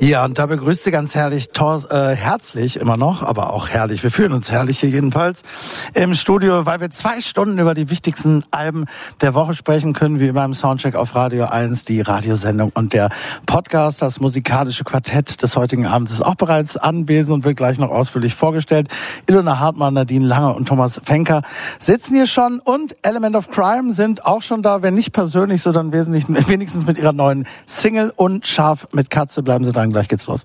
Ja, und da begrüßt Sie ganz herrlich, äh, herzlich immer noch, aber auch herrlich. Wir fühlen uns herrlich hier jedenfalls im Studio, weil wir zwei Stunden über die wichtigsten Alben der Woche sprechen können, wie immer im Soundcheck auf Radio 1, die Radiosendung und der Podcast. Das musikalische Quartett des heutigen Abends ist auch bereits anwesend und wird gleich noch ausführlich vorgestellt. Ilona Hartmann, Nadine Lange und Thomas Fenker sitzen hier schon und Element of Crime sind auch schon da, wenn nicht persönlich, sondern wesentlich, wenigstens mit ihrer neuen Single und scharf mit Katze. Bleiben Sie dran sagen, gleich geht's los.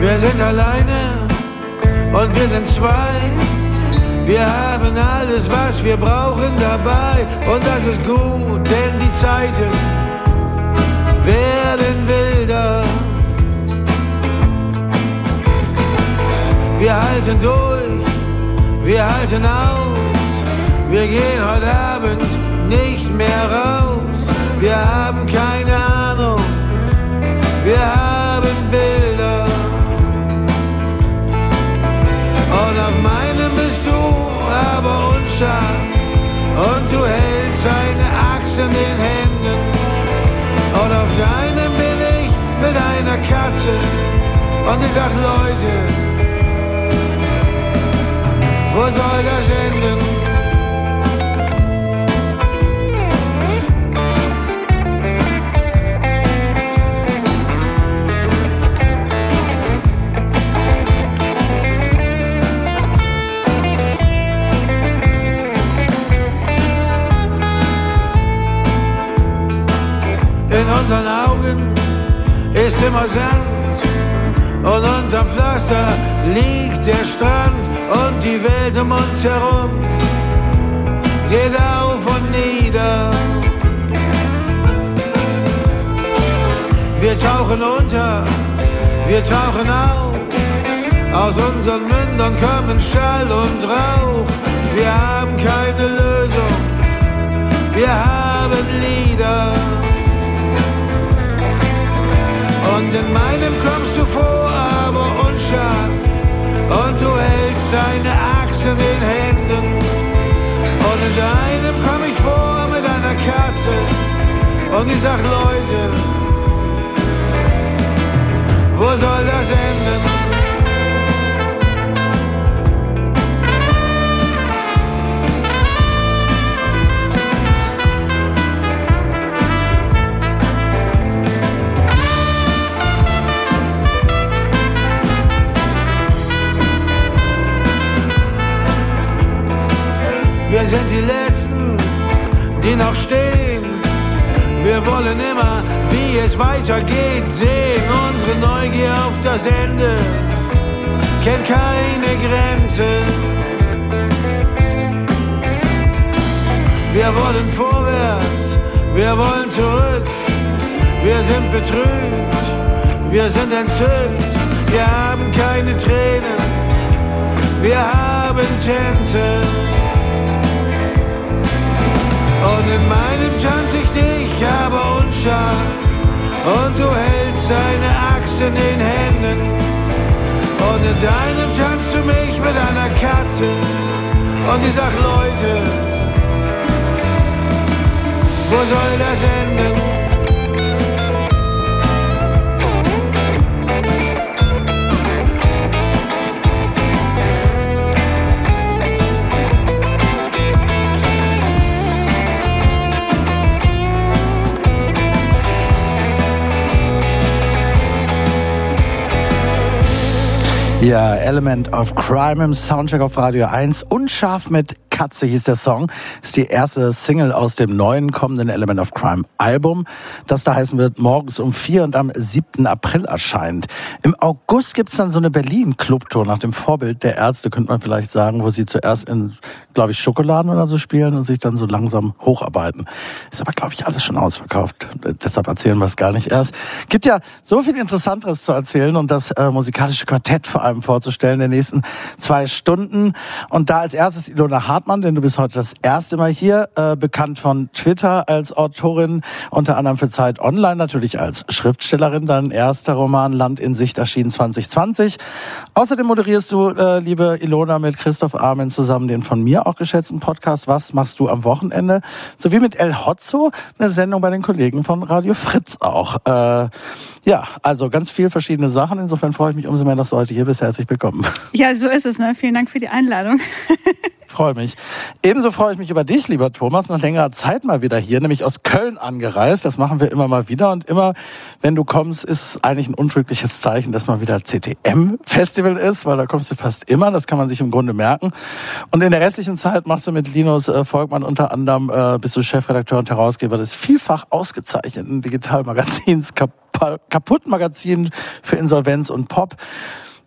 Wir sind alleine und wir sind zwei. Wir haben alles, was wir brauchen dabei. Und das ist gut, denn die Zeiten werden wilder. Wir halten durch, wir halten aus. Wir gehen heute Abend nicht mehr raus. Wir haben keine Ahnung. Wir haben Bilder. Und auf meinem bist du aber unscharf. Und du hältst eine Axt in den Händen. Und auf deinem bin ich mit einer Katze. Und ich sag Leute, wo soll das enden? In unseren Augen ist immer Sand und unterm Pflaster liegt der Strand und die Welt um uns herum geht auf und nieder. Wir tauchen unter, wir tauchen auf, aus unseren Mündern kommen Schall und Rauch. Wir haben keine Lösung, wir haben Lieder. Und in meinem kommst du vor, aber unscharf. Und du hältst deine Axt in den Händen. Und in deinem komm ich vor mit einer Katze. Und ich sag, Leute, wo soll das enden? Wir sind die Letzten, die noch stehen. Wir wollen immer, wie es weitergeht, sehen. Unsere Neugier auf das Ende kennt keine Grenze. Wir wollen vorwärts, wir wollen zurück. Wir sind betrübt, wir sind entzückt. Wir haben keine Tränen, wir haben Tänze. Und in meinem tanz ich dich, aber unscharf. Und du hältst deine Axt in den Händen. Und in deinem tanzt du mich mit einer Katze. Und ich sag, Leute, wo soll das enden? Ja, Element of Crime im Soundcheck auf Radio 1. Unscharf mit Katze hieß der Song. Ist die erste Single aus dem neuen kommenden Element of Crime Album, das da heißen wird morgens um vier und am 7. April erscheint. Im August gibt's dann so eine Berlin-Clubtour nach dem Vorbild der Ärzte, könnte man vielleicht sagen, wo sie zuerst in, glaube ich, Schokoladen oder so spielen und sich dann so langsam hocharbeiten. Ist aber, glaube ich, alles schon ausverkauft. Deshalb erzählen wir es gar nicht erst. Gibt ja so viel Interessanteres zu erzählen und das äh, musikalische Quartett vor allem vorzustellen in den nächsten zwei Stunden. Und da als erstes Ilona Hart Hartmann, denn du bist heute das erste Mal hier, äh, bekannt von Twitter als Autorin, unter anderem für Zeit Online, natürlich als Schriftstellerin. Dein erster Roman Land in Sicht erschien 2020. Außerdem moderierst du, äh, liebe Ilona, mit Christoph Armin zusammen den von mir auch geschätzten Podcast Was machst du am Wochenende? Sowie mit El Hotzo eine Sendung bei den Kollegen von Radio Fritz auch. Äh, ja, also ganz viel verschiedene Sachen. Insofern freue ich mich umso mehr, dass du heute hier bist. Herzlich willkommen. Ja, so ist es. Ne? Vielen Dank für die Einladung. freue mich. Ebenso freue ich mich über dich, lieber Thomas, nach längerer Zeit mal wieder hier, nämlich aus Köln angereist. Das machen wir immer mal wieder und immer, wenn du kommst, ist eigentlich ein untrügliches Zeichen, dass mal wieder CTM-Festival ist, weil da kommst du fast immer. Das kann man sich im Grunde merken. Und in der restlichen Zeit machst du mit Linus äh, Volkmann unter anderem, äh, bist du Chefredakteur und Herausgeber des vielfach ausgezeichneten Digitalmagazins Kaputt Magazin für Insolvenz und Pop.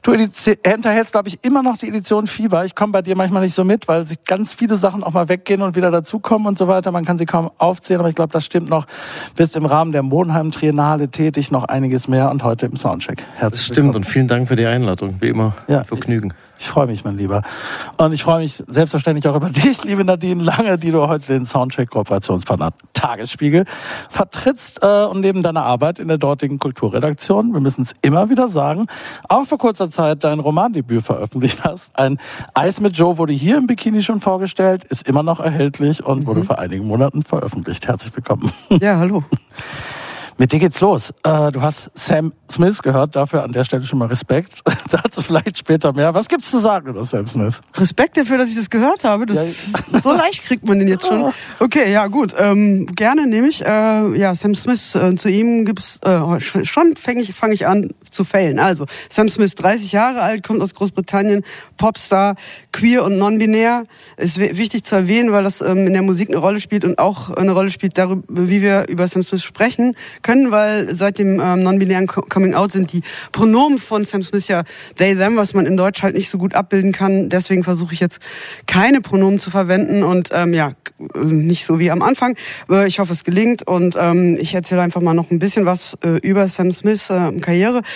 Du hinterhältst, glaube ich, immer noch die Edition Fieber. Ich komme bei dir manchmal nicht so mit, weil sich ganz viele Sachen auch mal weggehen und wieder dazukommen und so weiter. Man kann sie kaum aufzählen, aber ich glaube, das stimmt noch. Bist im Rahmen der Monheim Triennale tätig, noch einiges mehr und heute im Soundcheck. Herzlich das stimmt willkommen. und vielen Dank für die Einladung. Wie immer, ja, Vergnügen. Ich freue mich, mein Lieber. Und ich freue mich selbstverständlich auch über dich, liebe Nadine Lange, die du heute den Soundcheck-Kooperationspartner Tagesspiegel vertrittst äh, und neben deiner Arbeit in der dortigen Kulturredaktion, wir müssen es immer wieder sagen, auch vor kurzer Zeit dein Romandebüt veröffentlicht hast. Ein Eis mit Joe wurde hier im Bikini schon vorgestellt, ist immer noch erhältlich und mhm. wurde vor einigen Monaten veröffentlicht. Herzlich willkommen. Ja, hallo. Mit dir geht's los. Äh, du hast Sam Smith gehört, dafür an der Stelle schon mal Respekt. Dazu vielleicht später mehr. Was gibt's zu sagen über Sam Smith? Respekt dafür, dass ich das gehört habe. Das ja. so leicht kriegt man den jetzt schon. Okay, ja gut. Ähm, gerne nehme ich. Äh, ja, Sam Smith. Äh, zu ihm gibt's äh, schon fange ich fange ich an zu fällen. Also Sam Smith, 30 Jahre alt, kommt aus Großbritannien, Popstar, queer und non-binär. Ist wichtig zu erwähnen, weil das ähm, in der Musik eine Rolle spielt und auch eine Rolle spielt darüber, wie wir über Sam Smith sprechen können, weil seit dem ähm, non-binären Coming Out sind die Pronomen von Sam Smith ja they, them, was man in Deutsch halt nicht so gut abbilden kann. Deswegen versuche ich jetzt keine Pronomen zu verwenden und ähm, ja, nicht so wie am Anfang. Ich hoffe, es gelingt und ähm, ich erzähle einfach mal noch ein bisschen was äh, über Sam Smiths äh, Karriere.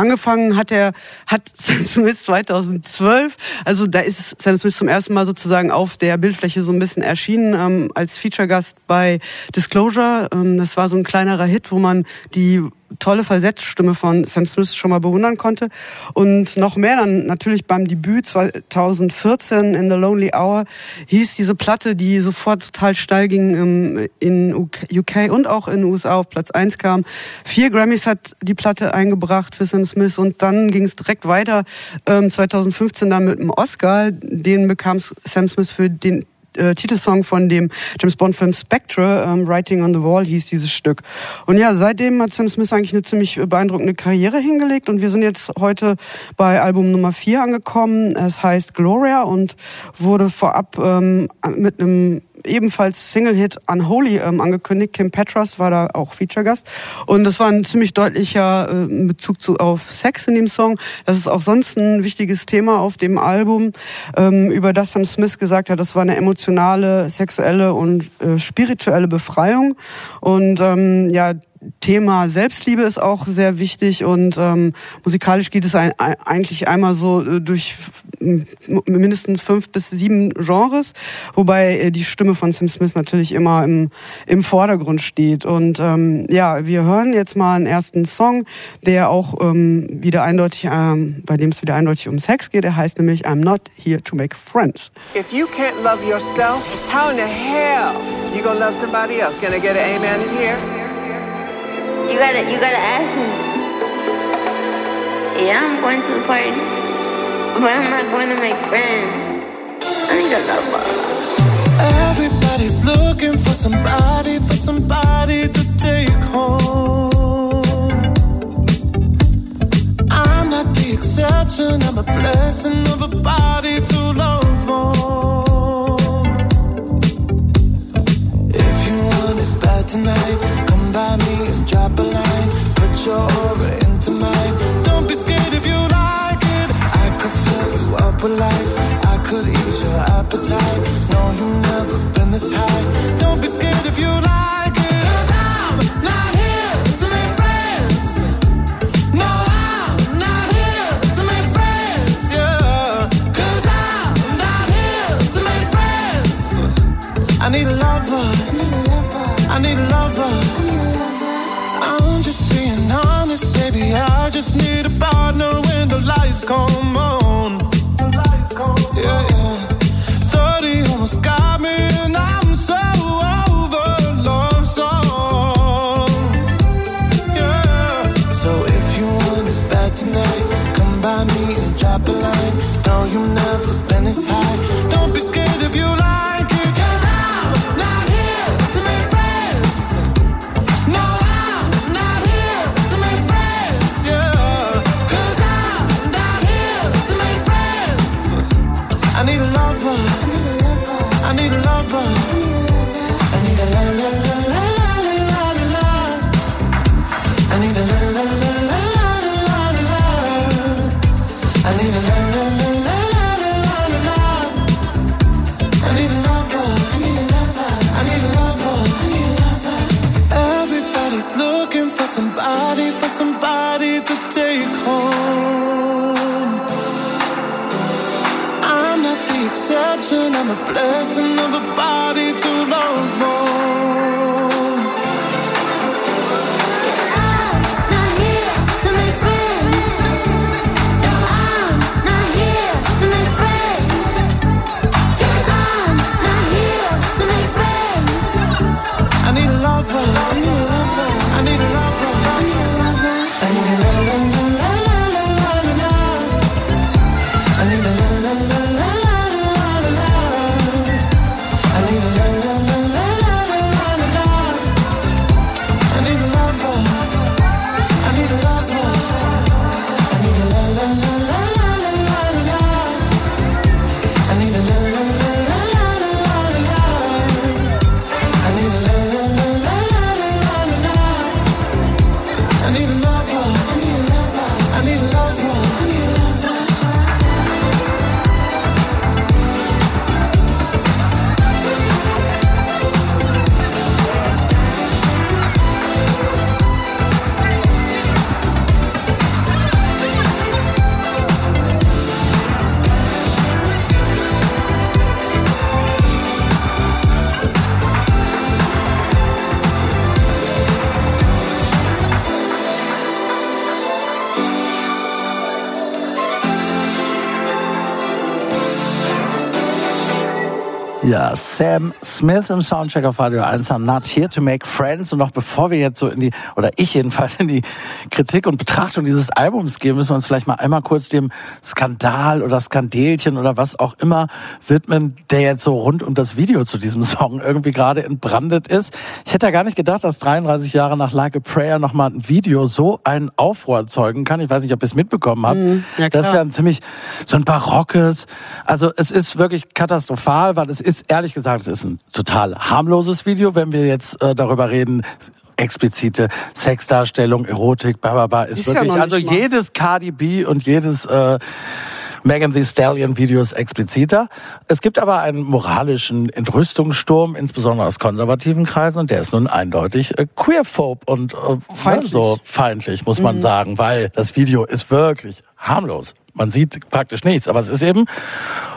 Angefangen hat er, hat Sam Smith 2012, also da ist Sam Smith zum ersten Mal sozusagen auf der Bildfläche so ein bisschen erschienen ähm, als Feature-Gast bei Disclosure. Ähm, das war so ein kleinerer Hit, wo man die tolle Falsettstimme von Sam Smith schon mal bewundern konnte. Und noch mehr dann natürlich beim Debüt 2014 in The Lonely Hour hieß diese Platte, die sofort total steil ging ähm, in UK und auch in den USA auf Platz 1 kam. Vier Grammys hat die Platte eingebracht für Sam Smith und dann ging es direkt weiter 2015 ähm, dann mit dem Oscar. Den bekam Sam Smith für den äh, Titelsong von dem James Bond Film Spectre, ähm, Writing on the Wall hieß dieses Stück. Und ja, seitdem hat Sam Smith eigentlich eine ziemlich beeindruckende Karriere hingelegt und wir sind jetzt heute bei Album Nummer 4 angekommen. Es heißt Gloria und wurde vorab ähm, mit einem ebenfalls Single-Hit Unholy ähm, angekündigt. Kim Petras war da auch Feature-Gast. Und das war ein ziemlich deutlicher äh, Bezug zu, auf Sex in dem Song. Das ist auch sonst ein wichtiges Thema auf dem Album, ähm, über das Sam Smith gesagt hat, das war eine emotionale, sexuelle und äh, spirituelle Befreiung. Und ähm, ja, Thema Selbstliebe ist auch sehr wichtig und ähm, musikalisch geht es ein, eigentlich einmal so äh, durch mindestens fünf bis sieben Genres, wobei äh, die Stimme von Sam Smith natürlich immer im, im Vordergrund steht. Und ähm, ja, wir hören jetzt mal einen ersten Song, der auch ähm, wieder eindeutig, ähm, bei dem es wieder eindeutig um Sex geht. Er heißt nämlich I'm Not Here to Make Friends. If you can't love yourself, how in the hell you gonna love somebody else? I get an amen in here? You gotta, you gotta ask me. Yeah, I'm going to the party, but I'm not going to make friends. I need a lover. Everybody's looking for somebody, for somebody to take home. I'm not the exception, I'm a blessing of a body to love on. If you want it bad tonight your aura into mine. Don't be scared if you like it. I could fill you up with life. I could ease your appetite. No, you've never been this high. Don't be scared if you like just need a partner when the lights come on. Yeah, yeah. 30 almost got me, and I'm so over love song. Yeah. So if you want it bad tonight, come by me and drop a line. No, you've never been this high. Sam Smith im Soundcheck auf Radio 1 am Not Here to Make Friends. Und noch bevor wir jetzt so in die, oder ich jedenfalls in die Kritik und Betrachtung dieses Albums gehen, müssen wir uns vielleicht mal einmal kurz dem Skandal oder Skandelchen oder was auch immer widmen, der jetzt so rund um das Video zu diesem Song irgendwie gerade entbrandet ist. Ich hätte ja gar nicht gedacht, dass 33 Jahre nach Like a Prayer nochmal ein Video so einen Aufruhr erzeugen kann. Ich weiß nicht, ob ihr es mitbekommen habt. Mhm. Ja, das ist ja ein ziemlich, so ein barockes, also es ist wirklich katastrophal, weil es ist, ehrlich gesagt, es ist ein total harmloses Video, wenn wir jetzt äh, darüber reden, explizite Sexdarstellung, Erotik, bla bla bla, ist, Ist ja wirklich, noch also mal. jedes Cardi B und jedes äh, Megan Thee Stallion Video ist expliziter. Es gibt aber einen moralischen Entrüstungssturm, insbesondere aus konservativen Kreisen, und der ist nun eindeutig äh, queerphob und äh, Feindlich. so feindlich, muss man sagen, weil das Video ist wirklich harmlos. Man sieht praktisch nichts, aber es ist eben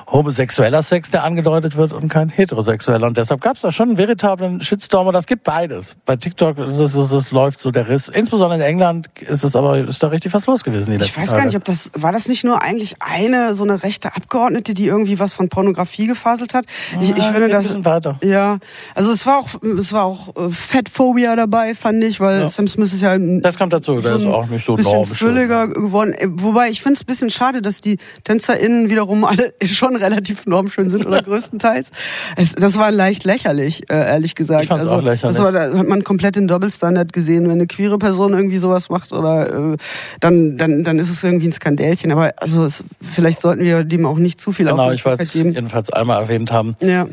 homosexueller Sex, der angedeutet wird und kein heterosexueller. Und deshalb gab es da schon einen veritablen Shitstorm und das gibt beides. Bei TikTok ist es, es, es läuft so der Riss. Insbesondere in England ist es aber ist da richtig was los gewesen. Die Ich weiß Tage. gar nicht, ob das war das nicht nur eigentlich eine so eine rechte Abgeordnete, die irgendwie was von Pornografie gefaselt hat. Ich, ich Ja, finde geht ein das bisschen weiter. ja, also es war auch es war auch äh, Fettphobia dabei, fand ich, weil Ja. Sam Smith ist ja ein Das kommt dazu, der ist ein auch nicht so normschön. fülliger geworden. Äh, Wobei ich finde es ein bisschen schade, dass die TänzerInnen wiederum alle schon relativ normschön sind oder größtenteils. Es, das war leicht lächerlich, äh, ehrlich gesagt. Ich fand's also, auch lächerlich. Das war, da hat man komplett den Doppelstandard gesehen. Wenn eine queere Person irgendwie sowas macht oder äh, dann, dann, dann ist es irgendwie ein Skandälchen. Aber also es, vielleicht sollten wir dem auch nicht zu viel Genau, ich wollte Aufmerksamkeit es geben. jedenfalls einmal erwähnt haben. Ja.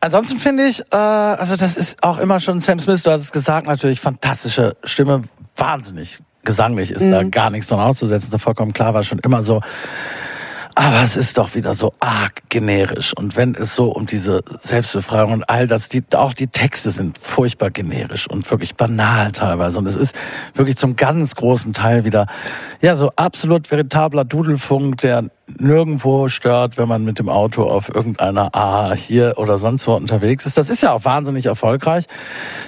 Ansonsten finde ich, äh, also das ist auch immer schon Sam Smith, du hast es gesagt, natürlich fantastische Stimme, wahnsinnig gesanglich ist da gar nichts dran auszusetzen, das vollkommen klar war schon immer so. Aber es ist doch wieder so arg generisch. Und wenn es so um diese Selbstbefreiung und all das, die, auch die Texte sind furchtbar generisch und wirklich banal teilweise. Und es ist wirklich zum ganz großen Teil wieder, ja, so absolut veritabler Dudelfunk, der nirgendwo stört, wenn man mit dem Auto auf irgendeiner A hier oder sonst wo unterwegs ist. Das ist ja auch wahnsinnig erfolgreich.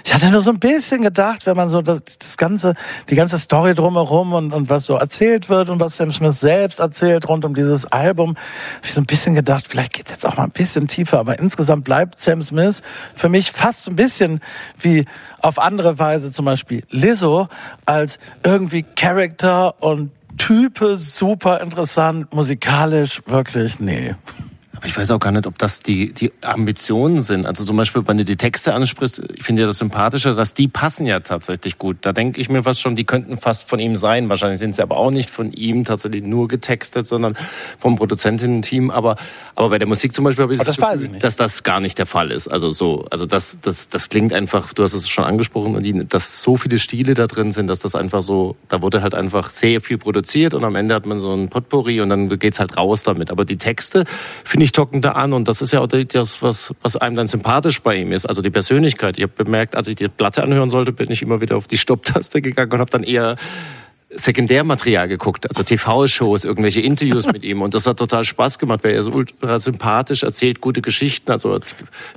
Ich hatte nur so ein bisschen gedacht, wenn man so das, das ganze, die ganze Story drumherum und, und was so erzählt wird und was Sam Smith selbst erzählt rund um dieses Album, habe ich so ein bisschen gedacht, vielleicht geht's jetzt auch mal ein bisschen tiefer. Aber insgesamt bleibt Sam Smith für mich fast so ein bisschen wie auf andere Weise zum Beispiel Lizzo als irgendwie Character und Type super interessant, musikalisch wirklich, nee. Aber ich weiß auch gar nicht, ob das die, die Ambitionen sind. Also zum Beispiel, wenn du die Texte ansprichst, ich finde ja das Sympathische, dass die passen ja tatsächlich gut. Da denke ich mir fast schon, die könnten fast von ihm sein. Wahrscheinlich sind sie aber auch nicht von ihm tatsächlich nur getextet, sondern vom Produzentinnen-Team. Aber, aber bei der Musik zum Beispiel habe ich Aber das Gefühl, ich dass das gar nicht der Fall ist. Also so, also das, das, das klingt einfach, du hast es schon angesprochen, dass so viele Stile da drin sind, dass das einfach so, da wurde halt einfach sehr viel produziert und am Ende hat man so ein Potpourri und dann geht's halt raus damit. Aber die Texte, finde ich, tocken da an und das ist ja auch das, was, was einem dann sympathisch bei ihm ist, also die Persönlichkeit. Ich habe bemerkt, als ich die Platte anhören sollte, bin ich immer wieder auf die Stopptaste gegangen und habe dann eher Sekundärmaterial geguckt, also TV-Shows, irgendwelche Interviews mit ihm. Und das hat total Spaß gemacht, weil er so ultra sympathisch erzählt, gute Geschichten. Also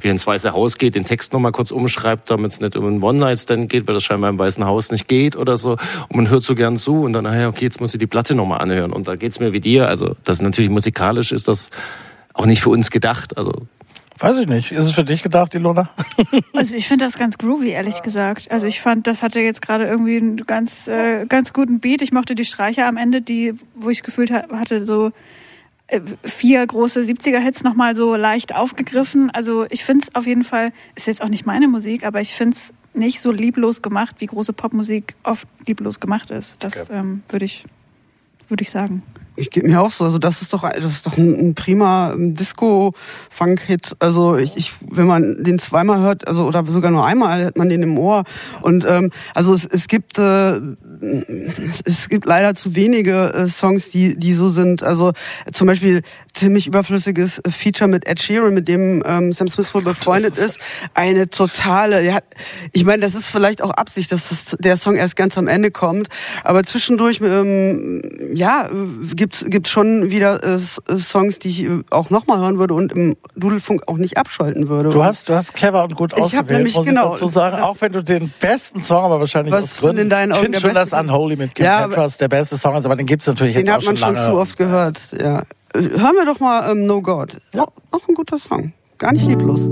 wie er ins Weiße Haus geht, den Text nochmal kurz umschreibt, damit es nicht um einen One-Night-Stand geht, weil das scheinbar im Weißen Haus nicht geht oder so. Und man hört so gern zu und dann, ah ja, okay, jetzt muss ich die Platte nochmal anhören. Und da geht's mir wie dir. Also das natürlich musikalisch ist das auch nicht für uns gedacht. Also Weiß ich nicht. Ist es für dich gedacht, Ilona? Also ich finde das ganz groovy, ehrlich gesagt. Also ich fand, das hatte jetzt gerade irgendwie einen ganz, äh, ganz guten Beat. Ich mochte die Streicher am Ende, die, wo ich gefühlt ha- hatte, so äh, vier große 70er-Hits nochmal so leicht aufgegriffen. Also ich finde es auf jeden Fall, ist jetzt auch nicht meine Musik, aber ich finde es nicht so lieblos gemacht, wie große Popmusik oft lieblos gemacht ist. Das ähm, würde ich, würde ich sagen. Ich gebe mir auch so, also das ist doch, das ist doch ein, ein prima ähm, Disco-Funk-Hit. Also ich, ich, wenn man den zweimal hört, also oder sogar nur einmal, hat man den im Ohr. Und ähm, also es, es gibt, äh, es, gibt leider zu wenige äh, Songs, die, die so sind. Also zum Beispiel ziemlich überflüssiges Feature mit Ed Sheeran, mit dem ähm, Sam Smith wohl befreundet ist. Eine totale, ja, ich meine, das ist vielleicht auch Absicht, dass das, der Song erst ganz am Ende kommt. Aber zwischendurch, ähm, ja, gibt's gibt's schon wieder äh, Songs, die ich äh, auch nochmal hören würde und im Dudelfunk auch nicht abschalten würde. Du hast, du hast clever und gut Ich ausgewählt, nämlich- muss genau, ich dazu sagen. das- Auch wenn du den besten Song, aber wahrscheinlich Was aus Gründen. in deinen ich Augen finde der schon, beste? Unholy mit Kim Ja, Petras der beste Song ist, aber den gibt's natürlich Den jetzt hat auch man schon schon lange. zu oft gehört. Ja. Hören wir doch mal ähm, No God. Auch, auch ein guter Song. Gar nicht lieblos.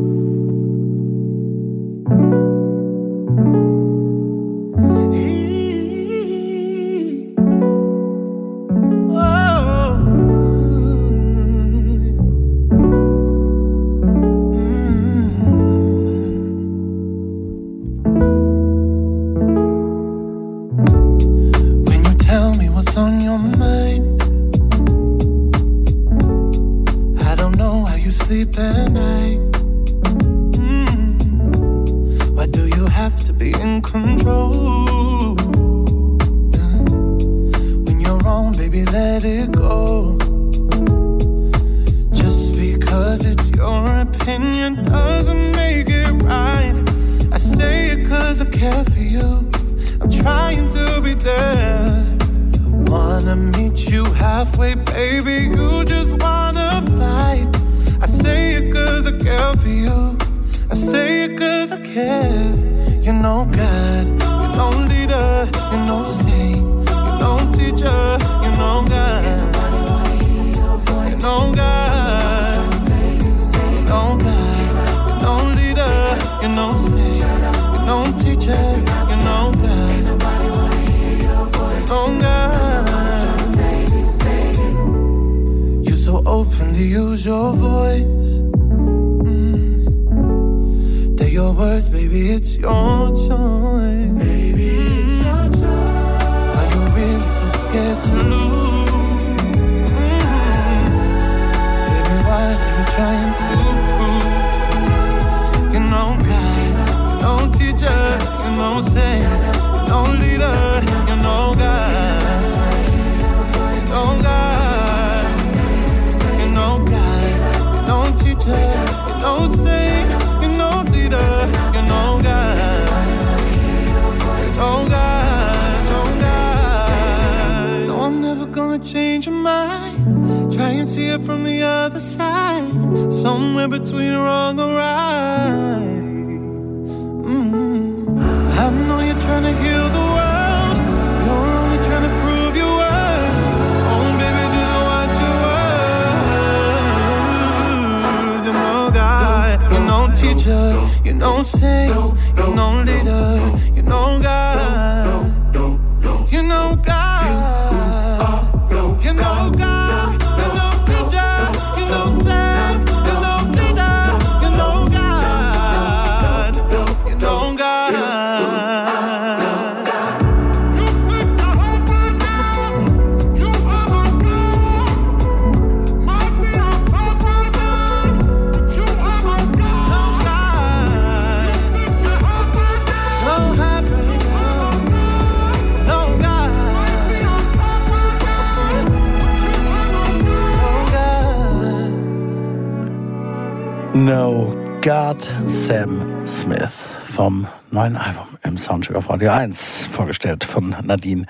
Radio 1, vorgestellt von Nadine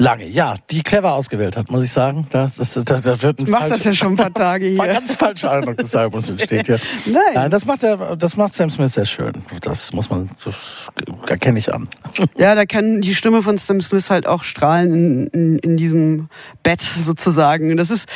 Lange. Ja, die clever ausgewählt hat, muss ich sagen. Das, das, das, das wird ein Ich mach falsch- das ja schon ein paar Tage hier. Ein ganz falscher Eindruck des Albums entsteht hier. Nein. Nein, das macht er, das macht Sam Smith sehr schön. Das muss man, das erkenne ich an. Ja, da kann die Stimme von Sam Smith halt auch strahlen in, in, in diesem Bett sozusagen. Das ist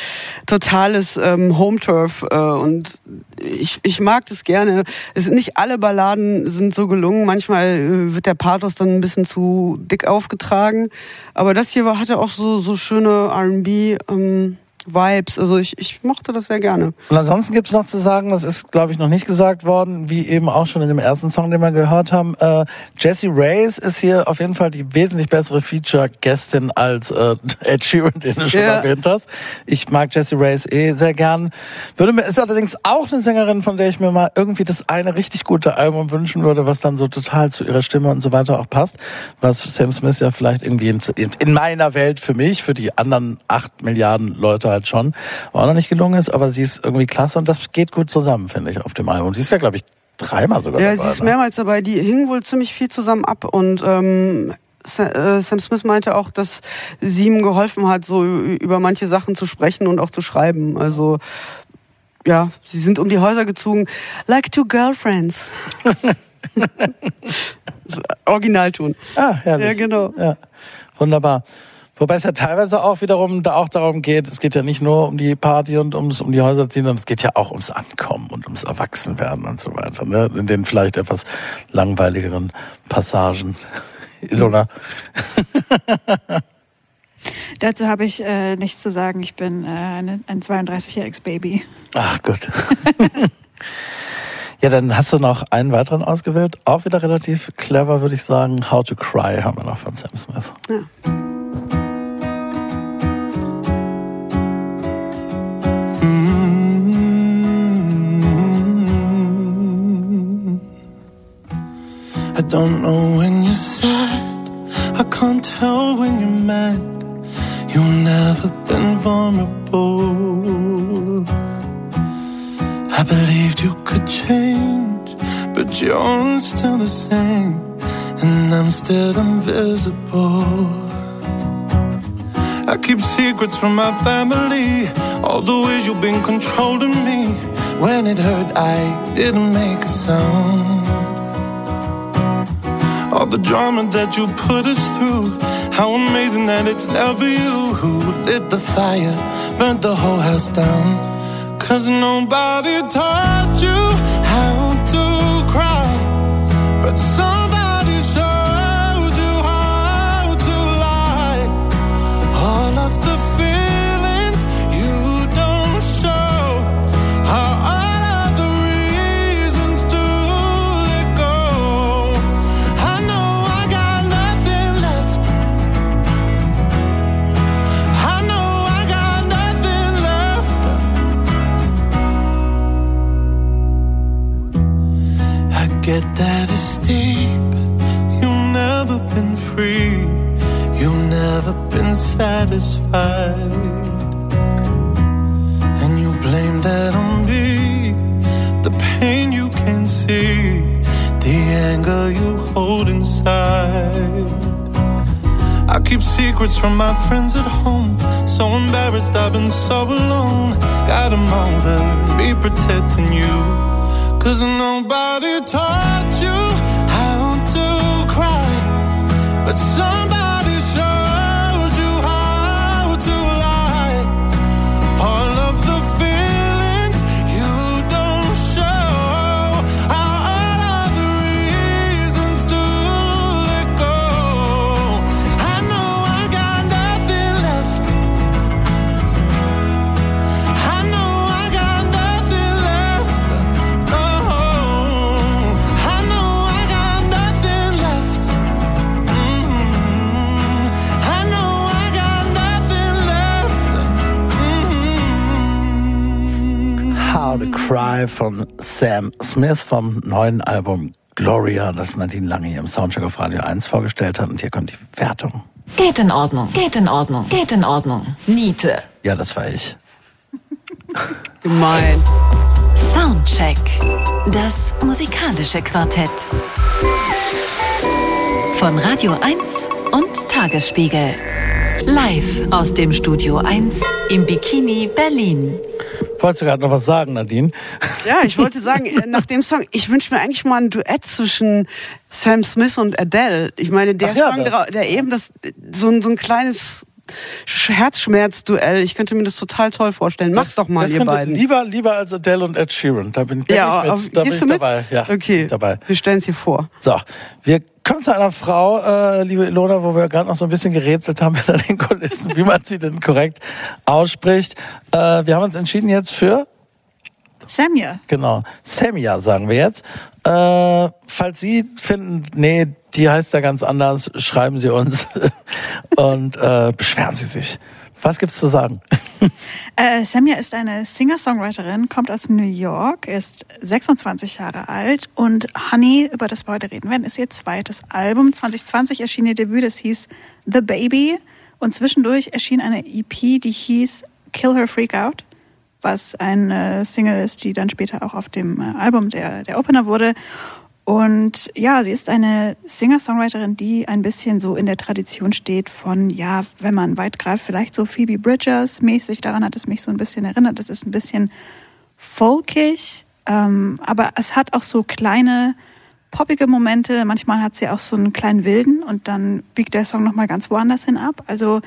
totales ähm, Home Turf äh, und ich, ich mag das gerne. Es sind nicht alle Balladen sind so gelungen. Manchmal äh, wird der Pathos dann ein bisschen zu dick aufgetragen. Aber das hier war, hatte auch so, so schöne R&B ähm, Vibes. Also ich, ich mochte das sehr gerne. Und ansonsten gibt's noch zu sagen, das ist, glaube ich, noch nicht gesagt worden, wie eben auch schon in dem ersten Song, den wir gehört haben. Äh, Jessie Reyes ist hier auf jeden Fall die wesentlich bessere Feature-Gästin als äh, Ed Sheeran, den du schon Ja. erwähnt hast. Ich mag Jessie Reyes eh sehr gern. Würde mir, ist allerdings auch eine Sängerin, von der ich mir mal irgendwie das eine richtig gute Album wünschen würde, was dann so total zu ihrer Stimme und so weiter auch passt. Was Sam Smith ja vielleicht irgendwie in, in meiner Welt für mich, für die anderen acht Milliarden Leute halt schon, auch noch nicht gelungen ist, aber sie ist irgendwie klasse und das geht gut zusammen, finde ich, auf dem Album. Sie ist ja, glaube ich, dreimal sogar Ja, dabei. sie ist ne? mehrmals dabei. Die hingen wohl ziemlich viel zusammen ab und ähm, äh, Sam Smith meinte auch, dass sie ihm geholfen hat, so über manche Sachen zu sprechen und auch zu schreiben. Also ja, sie sind um die Häuser gezogen, like two girlfriends. So, Originalton. Ah, herrlich. Ja, genau. Ja, wunderbar. Wobei es ja teilweise auch wiederum da auch darum geht, es geht ja nicht nur um die Party und ums um die Häuser ziehen, sondern es geht ja auch ums Ankommen und ums Erwachsenwerden und so weiter. Ne? In den vielleicht etwas langweiligeren Passagen. Ilona. Dazu habe ich äh, nichts zu sagen. Ich bin äh, eine, ein 32-jähriges Baby. Ach gut. ja, dann hast du noch einen weiteren ausgewählt. Auch wieder relativ clever, würde ich sagen. How to Cry haben wir noch von Sam Smith. I don't know when you're sad. I can't tell when you're mad. You've never been vulnerable. I believed you could change, but you're still the same, and I'm still invisible. I keep secrets from my family, all the ways you've been controlling me. When it hurt, I didn't make a sound. All the drama that you put us through. How amazing that it's never you who lit the fire, burnt the whole house down. Cause nobody taught you get deep. You've never been free. You've never been satisfied. And you blame that on me. The pain you can see. The anger you hold inside. I keep secrets from my friends at home. So embarrassed, I've been so alone. Got 'em over me protecting you. Cause nobody taught you how to cry. But somebody How to Cry von Sam Smith vom neuen Album Gloria, das Nadine Lange hier im Soundcheck auf Radio 1 vorgestellt hat. Und hier kommt die Wertung. Geht in Ordnung, geht in Ordnung, geht in Ordnung. Niete. Ja, das war ich. Gemein. Soundcheck. Das musikalische Quartett. Von Radio 1 und Tagesspiegel. Live aus dem Studio 1 im Bikini Berlin. Du gerade noch was sagen, Nadine? Ja, ich wollte sagen, äh, nach dem Song, ich wünsche mir eigentlich mal ein Duett zwischen Sam Smith und Adele. Ich meine, der ja, Song, der, der eben das, so ein, so ein kleines Sch- Herzschmerz-Duell, ich könnte mir das total toll vorstellen. Macht Das- doch mal, das ihr beiden. Lieber, lieber als Adele und Ed Sheeran. Da bin, ja, ich auf- mit. Da bin ich du mit? dabei. Ja, okay, ich dabei. wir stellen es hier vor. So, wir kommen zu einer Frau, äh, liebe Ilona, wo wir gerade noch so ein bisschen gerätselt haben hinter den Kulissen, wie man sie denn korrekt ausspricht. Äh, wir haben uns entschieden jetzt für, Samia. genau, Samia sagen wir jetzt. Äh, falls Sie finden, nee, die heißt ja ganz anders, schreiben Sie uns und äh, beschweren Sie sich. Was gibt's zu sagen? Äh, Samia ist eine Singer-Songwriterin, kommt aus New York, ist 26 Jahre alt und Honey, über das wir heute reden werden, ist ihr zweites Album. 2020 erschien ihr Debüt, das hieß The Baby und zwischendurch erschien eine EP, die hieß Kill Her Freak Out, was eine Single ist, die dann später auch auf dem äh, Album der, der Opener wurde. Und ja, sie ist eine Singer-Songwriterin, die ein bisschen so in der Tradition steht von, ja, wenn man weit greift, vielleicht so Phoebe Bridgers mäßig. Daran hat es mich so ein bisschen erinnert. Es ist ein bisschen folkig, ähm, aber es hat auch so kleine poppige Momente. Manchmal hat sie auch so einen kleinen wilden und dann biegt der Song nochmal ganz woanders hin ab. Also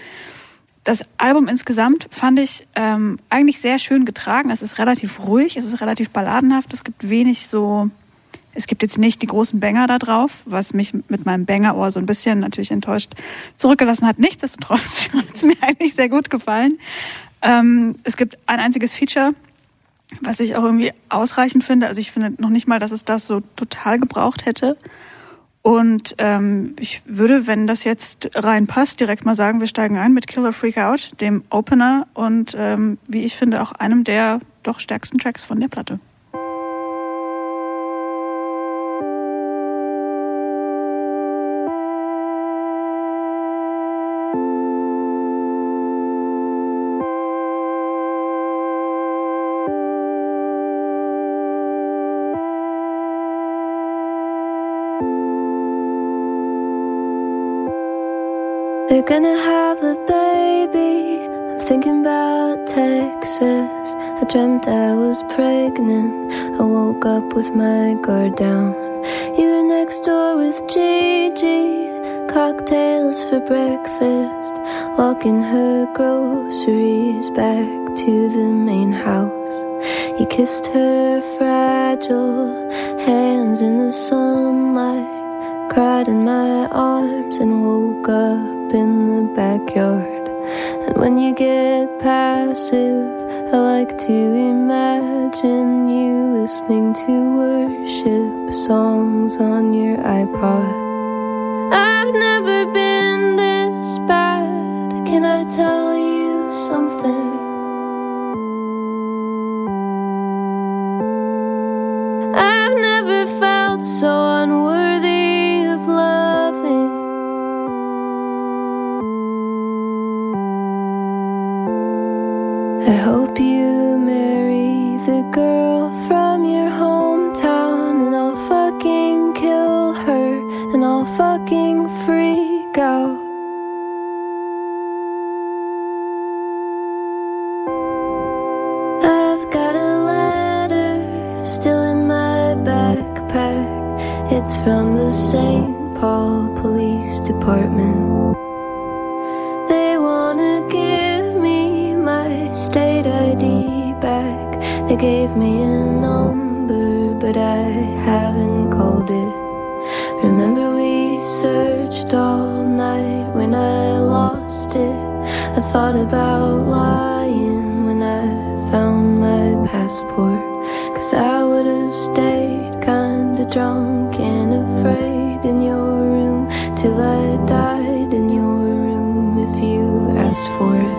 das Album insgesamt fand ich ähm, eigentlich sehr schön getragen. Es ist relativ ruhig, es ist relativ balladenhaft. Es gibt wenig so, es gibt jetzt nicht die großen Banger da drauf, was mich mit meinem Bangerohr so ein bisschen natürlich enttäuscht zurückgelassen hat. Nichtsdestotrotz hat es mir eigentlich sehr gut gefallen. Ähm, es gibt ein einziges Feature, was ich auch irgendwie ausreichend finde. Also ich finde noch nicht mal, dass es das so total gebraucht hätte. Und ähm, ich würde, wenn das jetzt reinpasst, direkt mal sagen, wir steigen ein mit Killer Freak Out, dem Opener und ähm, wie ich finde auch einem der doch stärksten Tracks von der Platte. They're gonna have a baby. I'm thinking about Texas. I dreamt I was pregnant. I woke up with my guard down. You were next door with Gigi. Cocktails for breakfast. Walking her groceries back to the main house. You kissed her fragile hands in the sunlight cried in my arms and woke up in the backyard. And when you get passive, I like to imagine you listening to worship songs on your iPod. I've never been It's from the St. Paul Police Department. They wanna give me my state ID back. They gave me a number, but I haven't called it. Remember, we searched all night when I lost it. I thought about lying when I found my passport. Cause I would have stayed kinda drunk till I died in your room if you asked for it.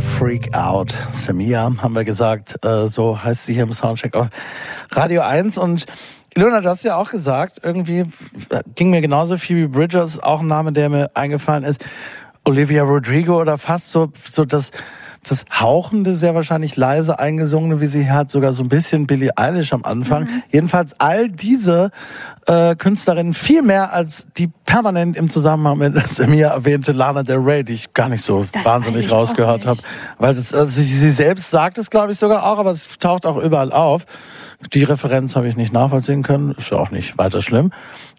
Freak Out. Samia, haben wir gesagt, äh, so heißt sie hier im Soundcheck auf Radio 1 und Ilona, du hast ja auch gesagt, irgendwie ging mir genauso Phoebe Bridgers, auch ein Name, der mir eingefallen ist. Olivia Rodrigo oder fast so, so das, das Hauchende, sehr wahrscheinlich leise eingesungene, wie sie hat, sogar so ein bisschen Billie Eilish am Anfang. Jedenfalls all diese äh, Künstlerinnen viel mehr als die permanent im Zusammenhang mit Samia erwähnte Lana Del Rey, die ich gar nicht so Das wahnsinnig rausgehört habe. Weil das, also sie, sie selbst sagt es, glaube ich, sogar auch, aber es taucht auch überall auf. Die Referenz habe ich nicht nachvollziehen können. Ist ja auch nicht weiter schlimm.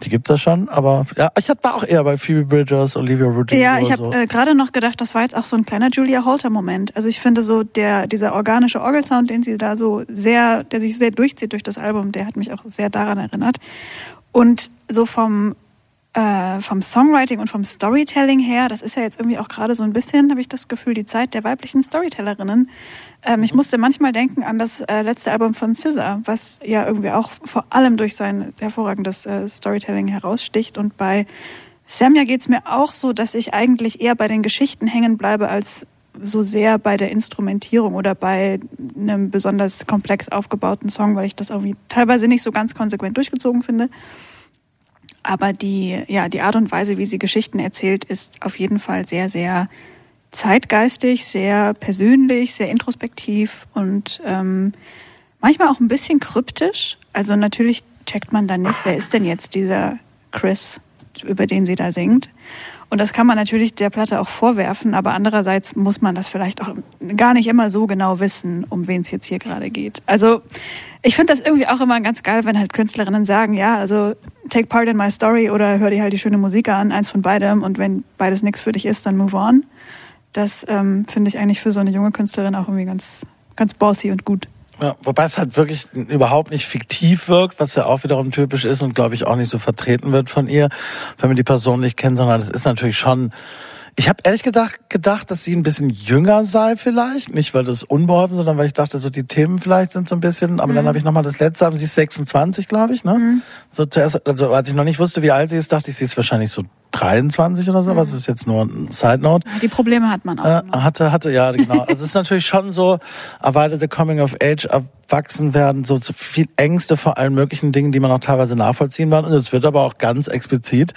Die gibt es schon. Aber ja, ich war auch eher bei Phoebe Bridgers, Olivia Rodrigo. Ja, ich habe so. äh, gerade noch gedacht, das war jetzt auch so ein kleiner Julia Holter-Moment. Also ich finde so der dieser organische Orgelsound, den sie da so sehr, der sich sehr durchzieht durch das Album, der hat mich auch sehr daran erinnert. Und so vom äh, vom Songwriting und vom Storytelling her, das ist ja jetzt irgendwie auch gerade so ein bisschen, habe ich das Gefühl, die Zeit der weiblichen Storytellerinnen. Ähm, ich musste manchmal denken an das äh, letzte Album von SZA, was ja irgendwie auch vor allem durch sein hervorragendes äh, Storytelling heraussticht. Und bei Samia geht's mir auch so, dass ich eigentlich eher bei den Geschichten hängen bleibe, als so sehr bei der Instrumentierung oder bei einem besonders komplex aufgebauten Song, weil ich das irgendwie teilweise nicht so ganz konsequent durchgezogen finde. Aber die, ja, die Art und Weise, wie sie Geschichten erzählt, ist auf jeden Fall sehr, sehr zeitgeistig, sehr persönlich, sehr introspektiv und ähm, manchmal auch ein bisschen kryptisch. Also natürlich checkt man dann nicht, wer ist denn jetzt dieser Chris, über den sie da singt. Und das kann man natürlich der Platte auch vorwerfen, aber andererseits muss man das vielleicht auch gar nicht immer so genau wissen, um wen es jetzt hier gerade geht. Also ich finde das irgendwie auch immer ganz geil, wenn halt Künstlerinnen sagen, ja, also take part in my story oder hör dir halt die schöne Musik an, eins von beidem und wenn beides nichts für dich ist, dann move on. Das ähm, finde ich eigentlich für so eine junge Künstlerin auch irgendwie ganz, ganz bossy und gut. Ja, wobei es halt wirklich überhaupt nicht fiktiv wirkt, was ja auch wiederum typisch ist und glaube ich auch nicht so vertreten wird von ihr, wenn man die Person nicht kennt, sondern es ist natürlich schon. Ich habe ehrlich gedacht, gedacht, dass sie ein bisschen jünger sei vielleicht, nicht weil das unbeholfen, sondern weil ich dachte, so die Themen vielleicht sind so ein bisschen. Aber dann habe ich nochmal das letzte, haben sie ist 26, glaube ich, ne? So zuerst, also als ich noch nicht wusste, wie alt sie ist, dachte ich, sie ist wahrscheinlich so 23 oder so. Was ist jetzt nur ein Side Note? Die Probleme hat man auch. Äh, hatte, hatte, ja, genau. Also es ist natürlich schon so, erweiterte Coming of Age, erwachsen werden, so zu viel Ängste vor allen möglichen Dingen, die man auch teilweise nachvollziehen kann. Und es wird aber auch ganz explizit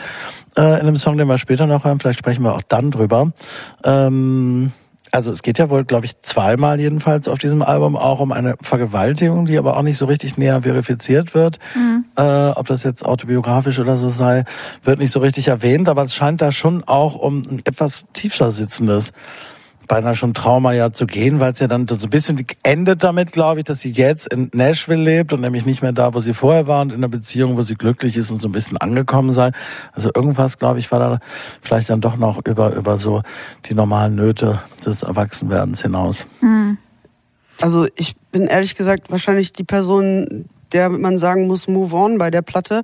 äh, in einem Song, den wir später noch hören, vielleicht sprechen wir auch dann drüber. Ähm, also es geht ja wohl, glaube ich, zweimal jedenfalls auf diesem Album auch um eine Vergewaltigung, die aber auch nicht so richtig näher verifiziert wird. Äh, ob das jetzt autobiografisch oder so sei, wird nicht so richtig erwähnt, aber es scheint da schon auch um ein etwas tiefer sitzendes beinahe schon Trauma ja zu gehen, weil es ja dann so ein bisschen endet damit, glaube ich, dass sie jetzt in Nashville lebt und nämlich nicht mehr da, wo sie vorher war und in einer Beziehung, wo sie glücklich ist und so ein bisschen angekommen sei. Also irgendwas, glaube ich, war da vielleicht dann doch noch über, über so die normalen Nöte des Erwachsenwerdens hinaus. Also ich bin ehrlich gesagt wahrscheinlich die Person, der man sagen muss, move on bei der Platte,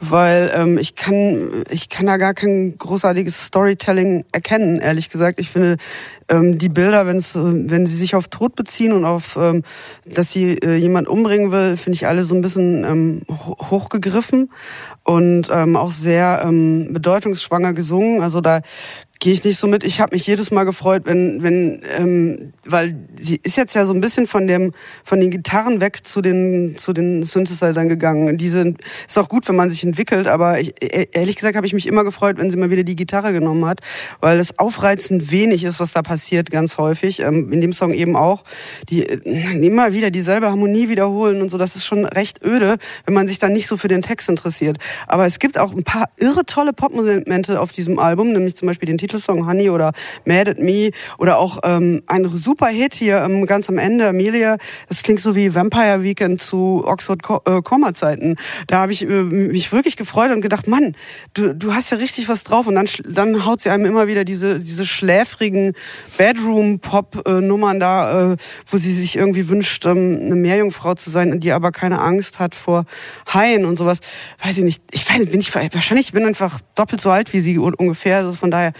weil ähm, ich kann ich kann da gar kein großartiges Storytelling erkennen, ehrlich gesagt. Ich finde ähm, die Bilder, wenn's, äh, wenn sie sich auf Tod beziehen und auf, ähm, dass sie äh, jemand umbringen will, finde ich alle so ein bisschen ähm, ho- hochgegriffen und ähm, auch sehr ähm, bedeutungsschwanger gesungen. Also da gehe ich nicht so mit. Ich habe mich jedes Mal gefreut, wenn, wenn, ähm, weil sie ist jetzt ja so ein bisschen von dem, von den Gitarren weg zu den, zu den Synthesizern gegangen. Die sind, ist auch gut, wenn man sich entwickelt, aber ich, e- ehrlich gesagt habe ich mich immer gefreut, wenn sie mal wieder die Gitarre genommen hat, weil es aufreizend wenig ist, was da passiert, ganz häufig. Ähm, in dem Song eben auch, die äh, immer wieder dieselbe Harmonie wiederholen und so. Das ist schon recht öde, wenn man sich dann nicht so für den Text interessiert. Aber es gibt auch ein paar irre tolle Popmomente auf diesem Album, nämlich zum Beispiel den Titelsong Honey oder Mad at Me oder auch ähm, ein super Hit hier ähm, ganz am Ende, Amelia. Das klingt so wie Vampire Weekend zu Oxford Co äh. Da habe ich äh, mich wirklich gefreut und gedacht, Mann, du, du hast ja richtig was drauf. Und dann, dann haut sie einem immer wieder diese, diese schläfrigen Bedroom-Pop-Nummern da, äh, wo sie sich irgendwie wünscht, ähm, eine Meerjungfrau zu sein, die aber keine Angst hat vor Haien und sowas. Weiß ich nicht. Ich weiß bin ich wahrscheinlich bin einfach doppelt so alt wie sie un- ungefähr. Also von daher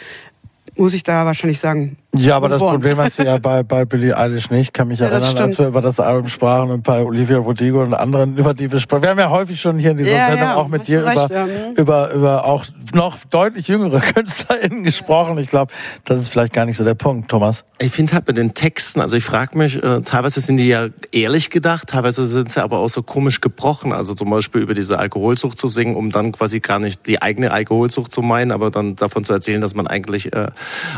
muss ich da wahrscheinlich sagen. Ja, aber das. Problem hast du ja bei, bei Billie Eilish nicht. Ich kann mich Ja, erinnern, als wir über das Album sprachen und bei Olivia Rodrigo und anderen, über die wir sprachen. Wir haben ja häufig schon hier in dieser Ja, Sendung ja, auch mit dir recht, über, ja, mhm. über, über auch noch deutlich jüngere KünstlerInnen gesprochen. Ich glaube, das ist vielleicht gar nicht so der Punkt, Thomas. Ich finde halt mit den Texten, also ich frage mich, äh, teilweise sind die ja ehrlich gedacht, teilweise sind sie aber auch so komisch gebrochen. Also zum Beispiel über diese Alkoholsucht zu singen, um dann quasi gar nicht die eigene Alkoholsucht zu meinen, aber dann davon zu erzählen, dass man eigentlich äh,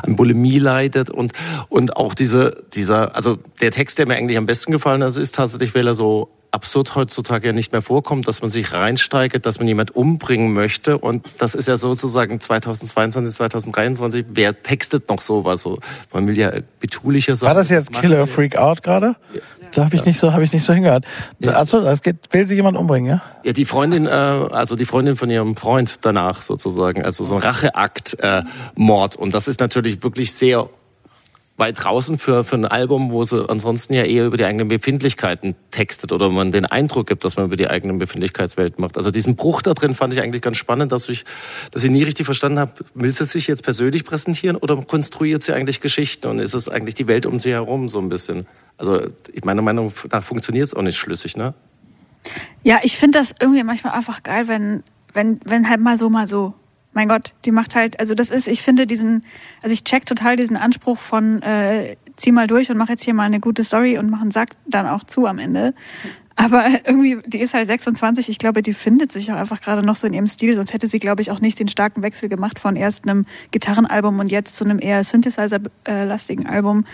an Bulimie leidet und und auch diese dieser, also der Text, der mir eigentlich am besten gefallen hat, ist tatsächlich, weil er so absurd heutzutage ja nicht mehr vorkommt, dass man sich reinsteigert, dass man jemand umbringen möchte. Und das ist ja sozusagen 2022, 2023. Wer textet noch sowas? So, man will ja betulicher sein. War das jetzt Killer Freak Out gerade? Da habe ich nicht so, habe ich nicht so hingehört. Achso, das geht, will sich jemand umbringen, ja? Ja, die Freundin, äh, also die Freundin von ihrem Freund danach sozusagen, also so ein Racheakt, äh, Mord. Und das ist natürlich wirklich sehr weit draußen für, für ein Album, wo sie ansonsten ja eher über die eigenen Befindlichkeiten textet oder man den Eindruck gibt, dass man über die eigenen Befindlichkeitswelt macht. Also diesen Bruch da drin fand ich eigentlich ganz spannend, dass ich, dass ich nie richtig verstanden habe, will sie sich jetzt persönlich präsentieren oder konstruiert sie eigentlich Geschichten und ist es eigentlich die Welt um sie herum so ein bisschen? Also meiner Meinung nach funktioniert es auch nicht schlüssig, ne? Ja, ich finde das irgendwie manchmal einfach geil, wenn, wenn, wenn halt mal so, mal so. Mein Gott, die macht halt, also das ist, ich finde diesen, also ich check total diesen Anspruch von äh, zieh mal durch und mach jetzt hier mal eine gute Story und mach einen Sack dann auch zu am Ende. Aber irgendwie, die ist halt 26, ich glaube, die findet sich auch einfach gerade noch so in ihrem Stil, sonst hätte sie, glaube ich, auch nicht den starken Wechsel gemacht von erst einem Gitarrenalbum und jetzt zu einem eher Synthesizer-lastigen Album.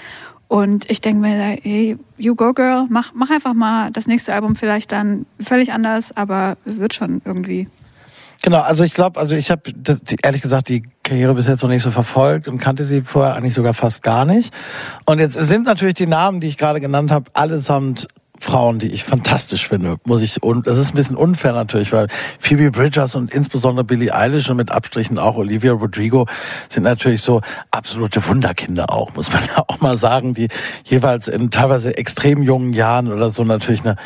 Und ich denke mir, hey, you go girl, mach, mach einfach mal das nächste Album vielleicht dann völlig anders, aber wird schon irgendwie. Genau, also ich glaube, also ich habe ehrlich gesagt die Karriere bis jetzt noch nicht so verfolgt und kannte sie vorher eigentlich sogar fast gar nicht. Und jetzt sind natürlich die Namen, die ich gerade genannt habe, allesamt Frauen, die ich fantastisch finde, muss ich, und das ist ein bisschen unfair natürlich, weil Phoebe Bridgers und insbesondere Billie Eilish und mit Abstrichen auch Olivia Rodrigo sind natürlich so absolute Wunderkinder auch, muss man ja auch mal sagen, die jeweils in teilweise extrem jungen Jahren oder so natürlich eine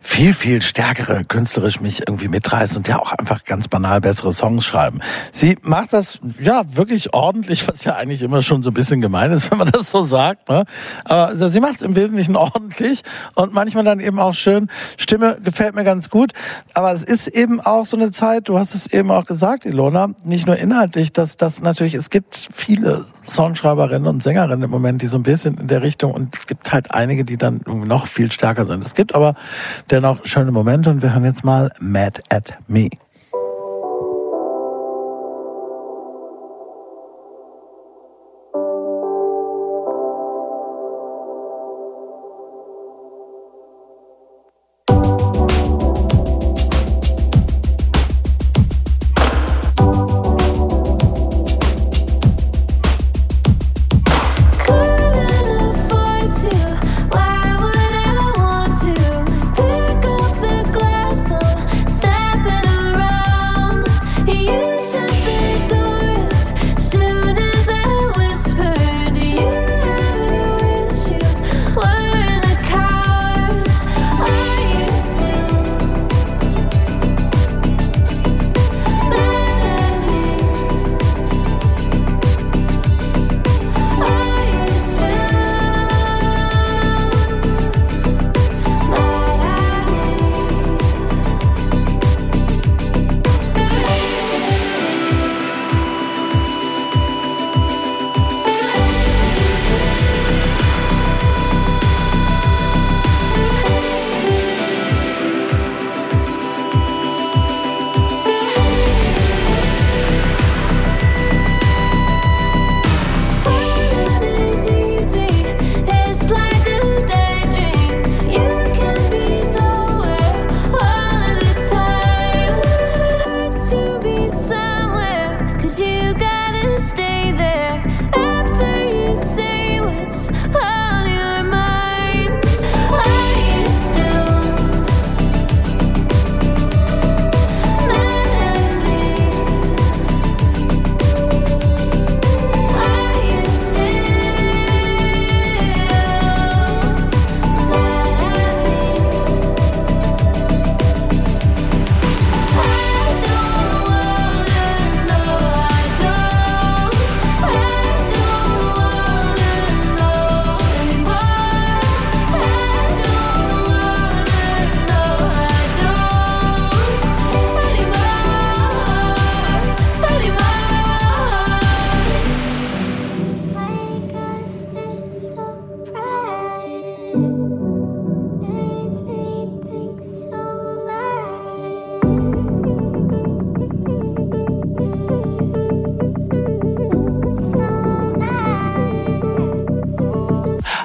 viel, viel stärkere künstlerisch mich irgendwie mitreißen und ja auch einfach ganz banal bessere Songs schreiben. Sie macht das, ja, wirklich ordentlich, was ja eigentlich immer schon so ein bisschen gemein ist, wenn man das so sagt, ne? Aber sie macht es im Wesentlichen ordentlich und manchmal dann eben auch schön. Stimme gefällt mir ganz gut. Aber es ist eben auch so eine Zeit, du hast es eben auch gesagt, Ilona, nicht nur inhaltlich, dass das natürlich, es gibt viele Songschreiberinnen und Sängerinnen im Moment, die so ein bisschen in der Richtung und es gibt halt einige, die dann noch viel stärker sind. Es gibt aber dennoch schöne Momente und wir hören jetzt mal Mad at Me.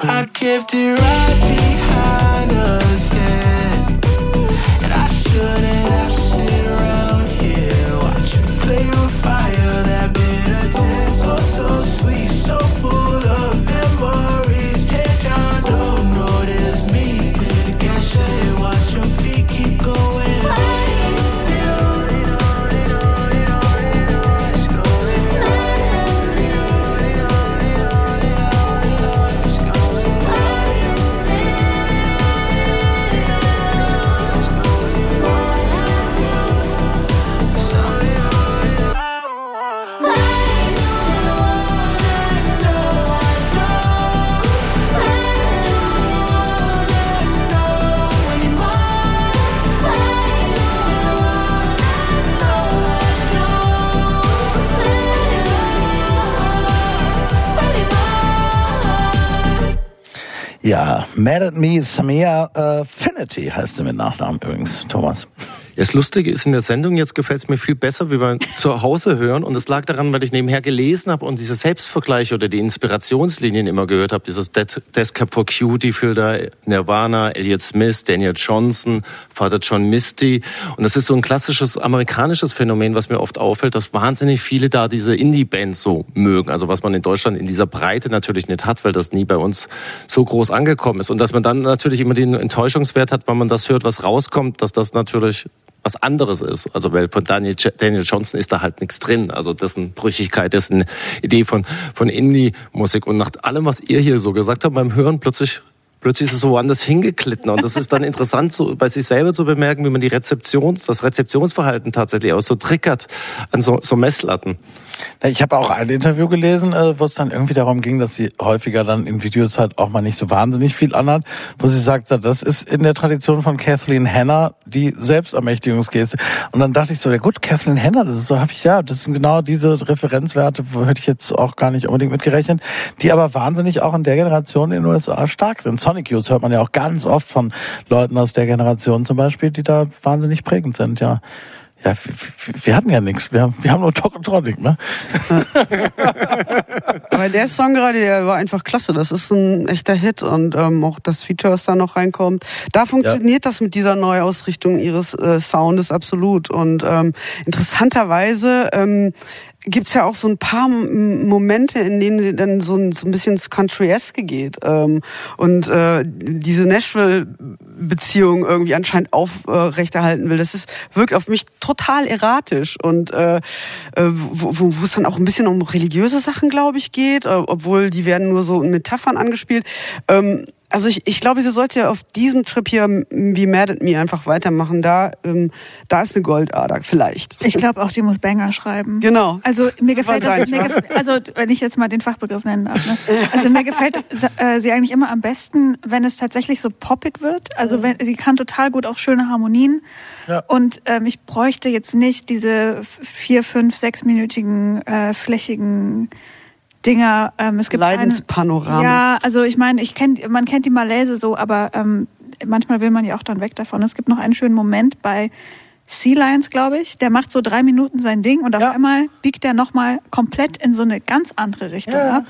I kept it right Ja, Mad at Me, Samia äh, Finity heißt sie mit Nachnamen übrigens, Thomas. Das Lustige ist, in der Sendung jetzt gefällt es mir viel besser, wie beim zu Hause hören. Und es lag daran, weil ich nebenher gelesen habe und diese Selbstvergleiche oder die Inspirationslinien immer gehört habe. Dieses Death Cab for Cutie, Filter, Nirvana, Elliot Smith, Daniel Johnson, Vater John Misty. Und das ist so ein klassisches amerikanisches Phänomen, was mir oft auffällt, dass wahnsinnig viele da diese Indie-Bands so mögen. Also was man in Deutschland in dieser Breite natürlich nicht hat, weil das nie bei uns so groß angekommen ist. Und dass man dann natürlich immer den Enttäuschungswert hat, wenn man das hört, was rauskommt, dass das natürlich was anderes ist. Also weil von Daniel, Daniel Johnson ist da halt nichts drin. Also dessen Brüchigkeit, dessen Idee von, von Indie-Musik. Und nach allem, was ihr hier so gesagt habt beim Hören, plötzlich plötzlich ist es so woanders hingeklitten. Und das ist dann interessant, so bei sich selber zu bemerken, wie man die Rezeptions, das Rezeptionsverhalten tatsächlich auch so triggert an so, so Messlatten. Ich habe auch ein Interview gelesen, äh, wo es dann irgendwie darum ging, dass sie häufiger dann in Videos halt auch mal nicht so wahnsinnig viel anhat, wo sie sagt, das ist in der Tradition von Kathleen Hanna die Selbstermächtigungsgeste. Und dann dachte ich so, ja gut, Kathleen Hanna, das ist so, habe ich ja, das sind genau diese Referenzwerte, wo hätte ich jetzt auch gar nicht unbedingt mitgerechnet, die aber wahnsinnig auch in der Generation in den USA stark sind. Sonic Youth hört man ja auch ganz oft von Leuten aus der Generation zum Beispiel, die da wahnsinnig prägend sind, ja. Ja, wir, hatten ja nichts. Wir, haben- wir haben nur Tokotronic, ne? Aber der Song gerade, der war einfach klasse. Das ist ein echter Hit und ähm, auch das Feature, was da noch reinkommt. Da funktioniert das mit dieser Neuausrichtung ihres äh, Soundes absolut. Und ähm, interessanterweise ähm, gibt's ja auch so ein paar Momente, in denen sie dann so ein, so ein bisschen ins Country-eske geht. Ähm, und äh, diese Nashville-Beziehung irgendwie anscheinend aufrechterhalten will. Das ist, wirkt auf mich total erratisch. Und äh, äh, wo, wo wo es dann auch ein bisschen um religiöse Sachen, glaube ich, geht, äh, obwohl die werden nur so in Metaphern angespielt. Ähm, also ich, ich glaube, sie sollte ja auf diesem Trip hier m, wie Mad at Me einfach weitermachen. Da, ähm, da ist eine Goldader, vielleicht. Ich glaube auch, die muss Banger schreiben. Genau. Also mir gefällt das, sein. mir gef also wenn ich jetzt mal den Fachbegriff nennen darf. Ne? Also mir gefällt äh, sie eigentlich immer am besten, wenn es tatsächlich so poppig wird. Also wenn sie kann total gut auch schöne Harmonien. Ja. Und ähm, ich bräuchte jetzt nicht diese vier, fünf, sechsminütigen äh, flächigen Dinger. Ähm, es gibt Leidenspanorama. Ja, also ich meine, ich kenn, man kennt die Malaise so, aber ähm, manchmal will man ja auch dann weg davon. Es gibt noch einen schönen Moment bei Sea Lions, glaube ich. Der macht so drei Minuten sein Ding und auf Ja. einmal biegt er nochmal komplett in so eine ganz andere Richtung Ja. ab.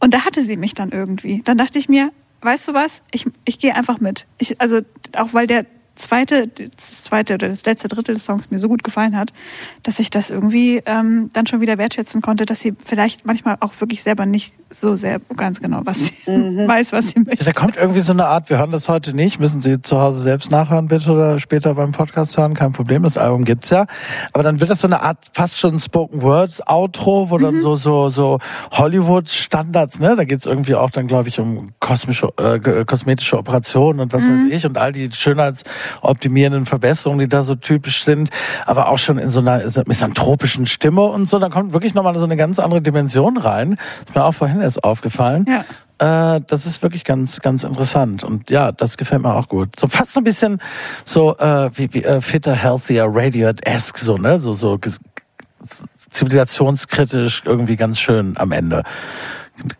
Und da hatte sie mich dann irgendwie. Dann dachte ich mir, weißt du was? Ich, ich gehe einfach mit. Ich, also auch weil der zweite, das zweite oder das letzte Drittel des Songs mir so gut gefallen hat, dass ich das irgendwie ähm, dann schon wieder wertschätzen konnte, dass sie vielleicht manchmal auch wirklich selber nicht so sehr ganz genau was sie weiß, was sie möchte. Da kommt irgendwie so eine Art, wir hören das heute nicht, müssen Sie zu Hause selbst nachhören bitte oder später beim Podcast hören, kein Problem, das Album gibt's ja. Aber dann wird das so eine Art fast schon Spoken Words Outro, wo dann so so so Hollywood Standards, ne, da geht's irgendwie auch dann glaube ich um kosmische äh, ge- kosmetische Operationen und was weiß ich und all die schönheitsoptimierenden Verbesserungen, die da so typisch sind, aber auch schon in so einer misanthropischen Stimme und so, dann kommt wirklich nochmal so eine ganz andere Dimension rein. Ist mir auch vorhin erst aufgefallen. Ja. Äh, das ist wirklich ganz, ganz interessant. Und ja, das gefällt mir auch gut. So fast so ein bisschen so äh, wie, wie äh, fitter, healthier, radiant-esque, so, ne? So, so zivilisationskritisch, irgendwie ganz schön am Ende.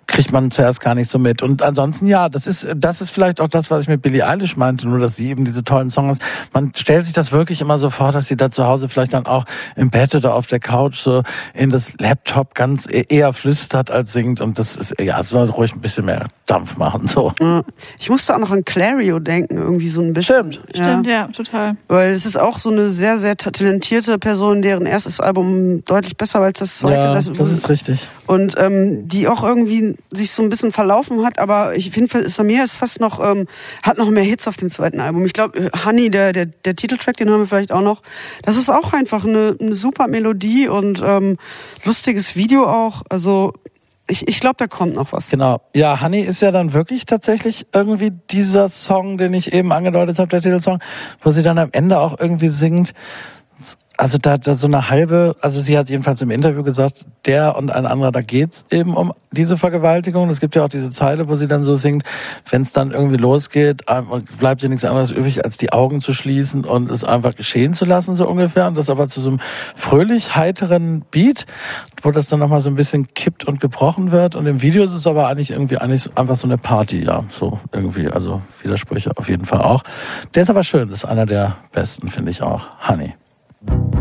Kriegt man zuerst gar nicht so mit. Und ansonsten, ja, das ist, das ist vielleicht auch das, was ich mit Billie Eilish meinte, nur dass sie eben diese tollen Songs, man stellt sich das wirklich immer so vor, dass sie da zu Hause vielleicht dann auch im Bett oder auf der Couch so in das Laptop ganz e- eher flüstert als singt. Und das ist, ja, es soll ruhig ein bisschen mehr Dampf machen. So. Ja. Ich musste auch noch an Clario denken, irgendwie so ein bisschen. Stimmt. Stimmt, ja, total. Weil es ist auch so eine sehr, sehr ta- talentierte Person, deren erstes Album deutlich besser war als das zweite. Ja, das ist richtig. Und ähm, die auch irgendwie sich so ein bisschen verlaufen hat, aber ich finde, Samir ist fast noch, ähm, hat noch mehr Hits auf dem zweiten Album. Ich glaube, Honey, der, der, der Titeltrack, den haben wir vielleicht auch noch. Das ist auch einfach eine, eine super Melodie und ähm, lustiges Video auch. Also ich, ich glaube, da kommt noch was. Genau. Ja, Honey ist ja dann wirklich tatsächlich irgendwie dieser Song, den ich eben angedeutet habe, der Titelsong, wo sie dann am Ende auch irgendwie singt. Also da, da so eine halbe, also sie hat jedenfalls im Interview gesagt, der und ein anderer, da geht's eben um diese Vergewaltigung. Es gibt ja auch diese Zeile, wo sie dann so singt, wenn es dann irgendwie losgeht, bleibt ihr nichts anderes übrig, als die Augen zu schließen und es einfach geschehen zu lassen, so ungefähr. Und das aber zu so einem fröhlich heiteren Beat, wo das dann nochmal so ein bisschen kippt und gebrochen wird. Und im Video ist es aber eigentlich irgendwie eigentlich einfach so eine Party, ja, so irgendwie. Also Widersprüche auf jeden Fall auch. Der ist aber schön, ist einer der besten, finde ich auch. Honey. you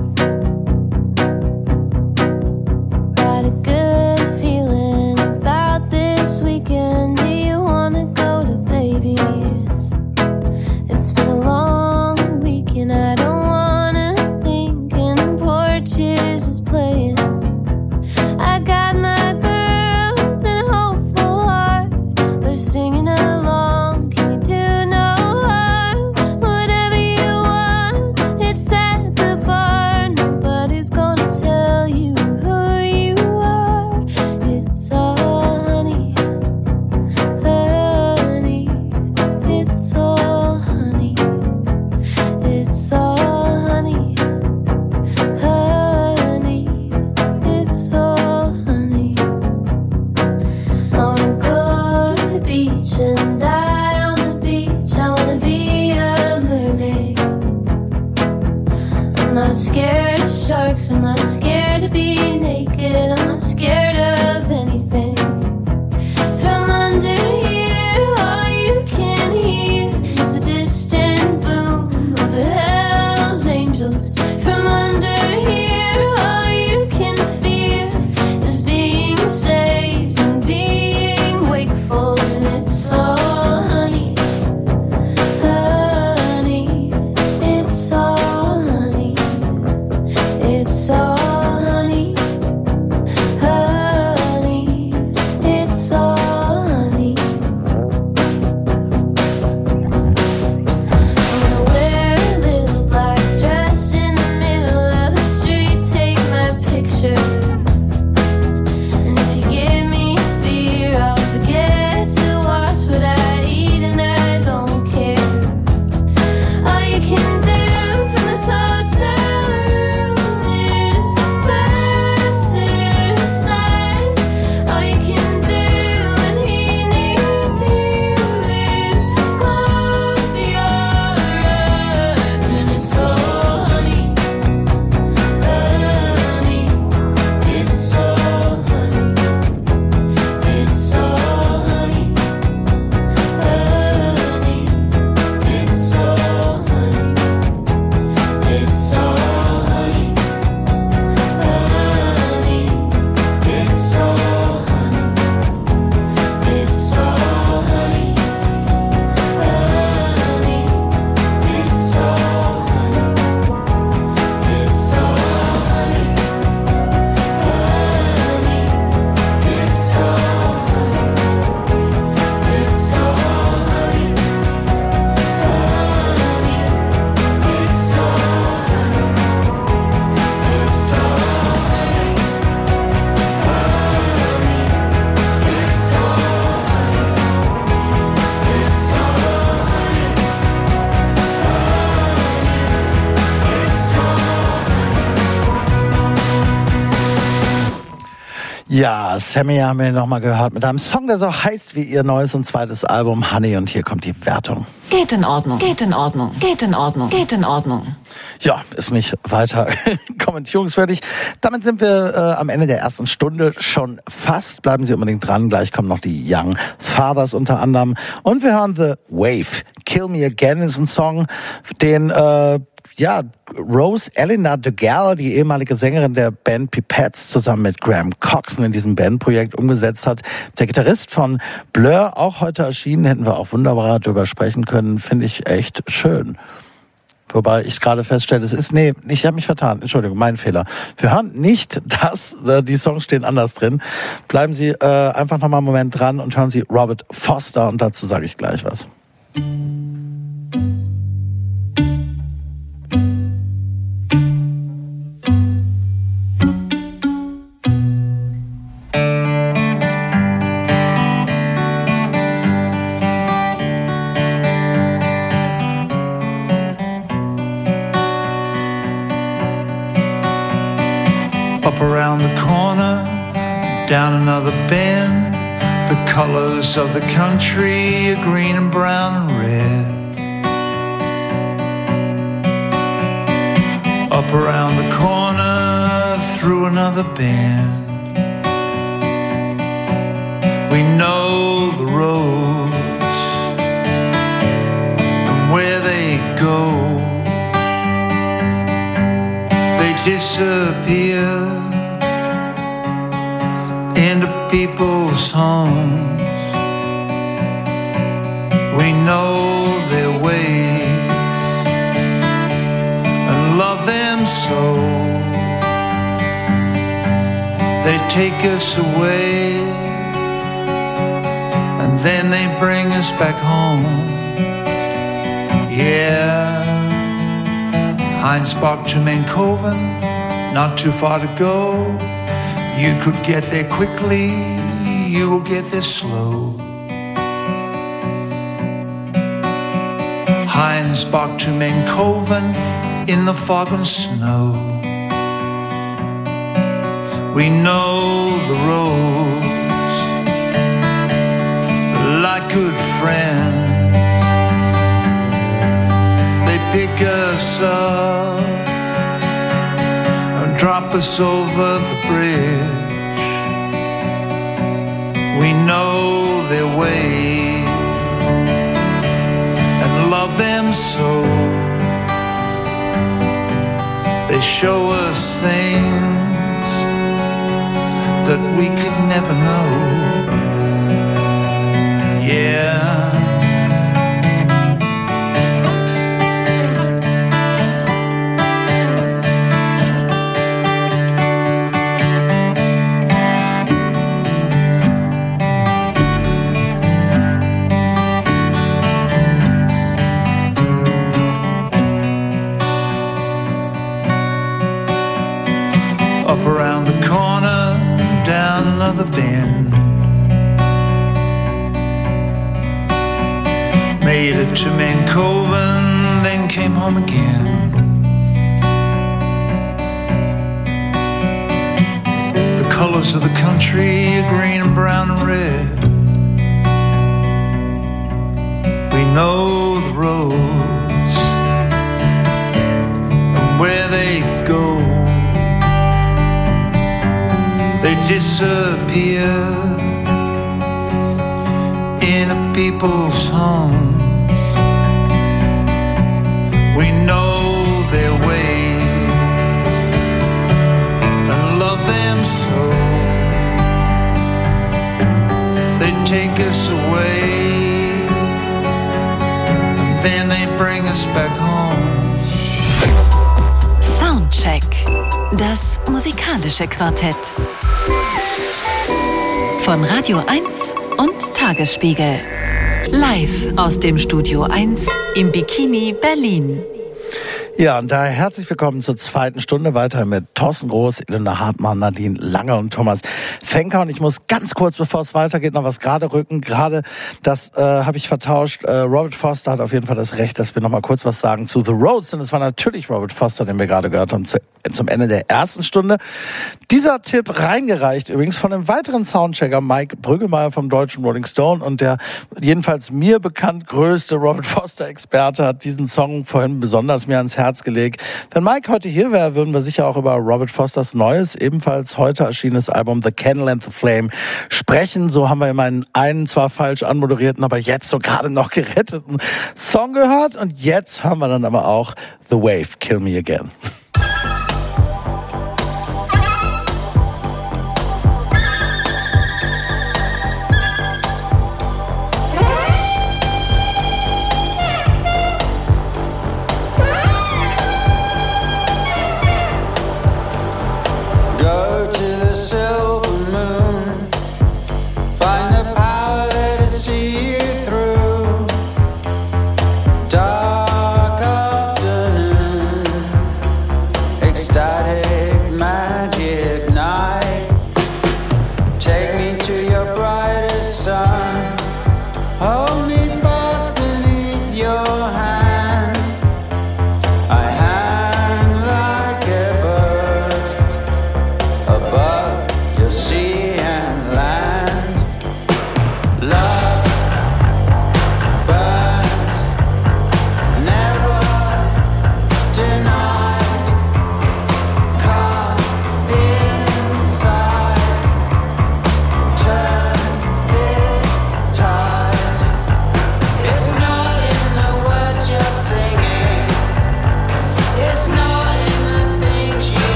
naked. I'm not scared Ja, Sammy haben wir nochmal gehört mit einem Song, der so heißt wie ihr neues und zweites Album Honey und hier kommt die Wertung. Geht in Ordnung, geht in Ordnung, geht in Ordnung, geht in Ordnung. Ja, ist nicht weiter kommentierungswürdig. Damit sind wir äh, am Ende der ersten Stunde schon fast. Bleiben Sie unbedingt dran. Gleich kommen noch die Young Fathers unter anderem. Und wir hören The Wave Kill Me Again ist ein Song, den äh, ja, Rose Eleanor DeGale, die ehemalige Sängerin der Band Pipettes, zusammen mit Graham Coxon in diesem Bandprojekt umgesetzt hat. Der Gitarrist von Blur, auch heute erschienen, hätten wir auch wunderbar darüber sprechen können, finde ich echt schön. Wobei ich gerade feststelle, es ist, nee, ich habe mich vertan, Entschuldigung, mein Fehler. Wir hören nicht das, äh, die Songs stehen anders drin. Bleiben Sie äh, einfach nochmal einen Moment dran und hören Sie Robert Foster und dazu sage ich gleich was. Up down another bend. The colors of the country are green and brown and red. Up around the corner, through another bend. We know the roads and where they go they disappear people's homes. We know their ways and love them so. They take us away and then they bring us back home. Yeah. Heinz Heinsbach to Mankoven, not too far to go. You could get there quickly, you will get there slow. Heinsbach to Mankoven in the fog and snow. We know the roads like good friends they pick us up drop us over the bridge. We know their ways and love them so. They show us things that we could never know. Yeah. Came home again. The colors of the country are green and brown and red. We know the roads and where they go they disappear in the people's homes. Away, then they bring us back home. Soundcheck. Das musikalische Quartett. Von Radio 1 und Tagesspiegel. Live aus dem Studio 1 im Bikini Berlin. Ja, und daher herzlich willkommen zur zweiten Stunde weiter mit Thorsten Groß, Elena Hartmann, Nadine Lange und Thomas Fenker. Und ich muss ganz kurz, bevor es weitergeht, noch was gerade rücken. Gerade das äh, habe ich vertauscht. Äh, Robert Foster hat auf jeden Fall das Recht, dass wir noch mal kurz was sagen zu The Roads. Und es war natürlich Robert Foster, den wir gerade gehört haben, zu, zum Ende der ersten Stunde. Dieser Tipp reingereicht übrigens von einem weiteren Soundchecker, Mike Brüggemeier vom deutschen Rolling Stone. Und der jedenfalls mir bekannt größte Robert Foster-Experte hat diesen Song vorhin besonders mir ans Herz Herz gelegt. Wenn Mike heute hier wäre, würden wir sicher auch über Robert Fosters neues, ebenfalls heute erschienenes Album The Candle and the Flame sprechen. So haben wir immerhin einen zwar falsch anmoderierten, aber jetzt so gerade noch geretteten Song gehört. Und jetzt hören wir dann aber auch The Wave, Kill Me Again.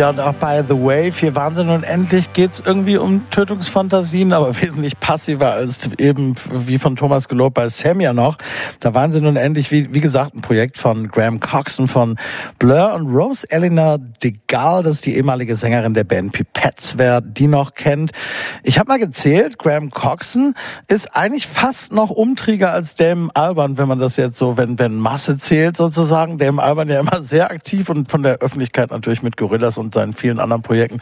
Ja, und auch bei The Wave, hier Wahnsinn und endlich geht's irgendwie um Tötungsfantasien, aber wesentlich passiver als eben wie von Thomas gelobt bei Sam ja noch. Da Wahnsinn und endlich, wie, wie gesagt, ein Projekt von Graham Coxon von Blur und Rose Eleanor DeGal, das ist die ehemalige Sängerin der Band Pipettes, wer die noch kennt. Ich habe mal gezählt, Graham Coxon ist eigentlich fast noch umtrieger als Damon Alban, wenn man das jetzt so, wenn, wenn Masse zählt sozusagen. Damon Alban ja immer sehr aktiv und von der Öffentlichkeit natürlich mit Gorillas und seinen vielen anderen Projekten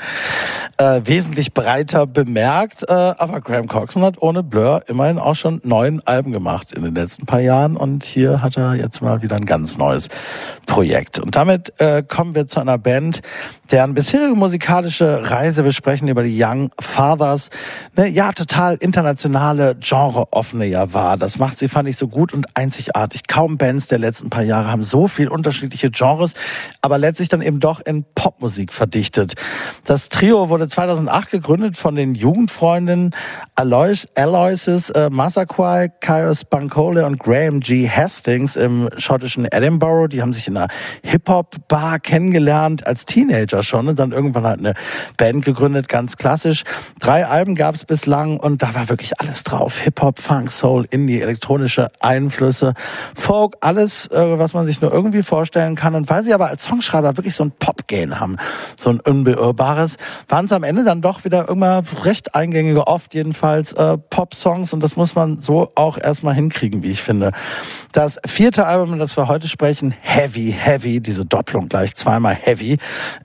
äh, wesentlich breiter bemerkt. Äh, aber Graham Coxon hat ohne Blur immerhin auch schon neun Alben gemacht in den letzten paar Jahren und hier hat er jetzt mal wieder ein ganz neues Projekt. Und damit äh, kommen wir zu einer Band, deren bisherige musikalische Reise, wir sprechen über die Young Fathers, ne, ja, total internationale, genreoffene ja war. Das macht sie, fand ich, so gut und einzigartig. Kaum Bands der letzten paar Jahre haben so viel unterschiedliche Genres, aber letztlich dann eben doch in Popmusik verdichtet. Das Trio wurde 2008 gegründet von den Jugendfreunden Alois, Aloysius äh, Massaquoi, Kairos Bancole und Graham G. Hastings im schottischen Edinburgh. Die haben sich in einer Hip-Hop-Bar kennengelernt als Teenager schon und dann irgendwann halt eine Band gegründet, ganz klassisch. Drei Alben gab es bislang und da war wirklich alles drauf. Hip-Hop, Funk, Soul, Indie, elektronische Einflüsse, Folk, alles, äh, was man sich nur irgendwie vorstellen kann. Und weil sie aber als Songschreiber wirklich so ein Pop-Gain haben, so ein unbeirrbares, waren es am Ende dann doch wieder immer recht eingängige, oft jedenfalls äh, Pop-Songs? Und das muss man so auch erstmal hinkriegen, wie ich finde. Das vierte Album, das wir heute sprechen, Heavy, Heavy, diese Doppelung gleich zweimal Heavy,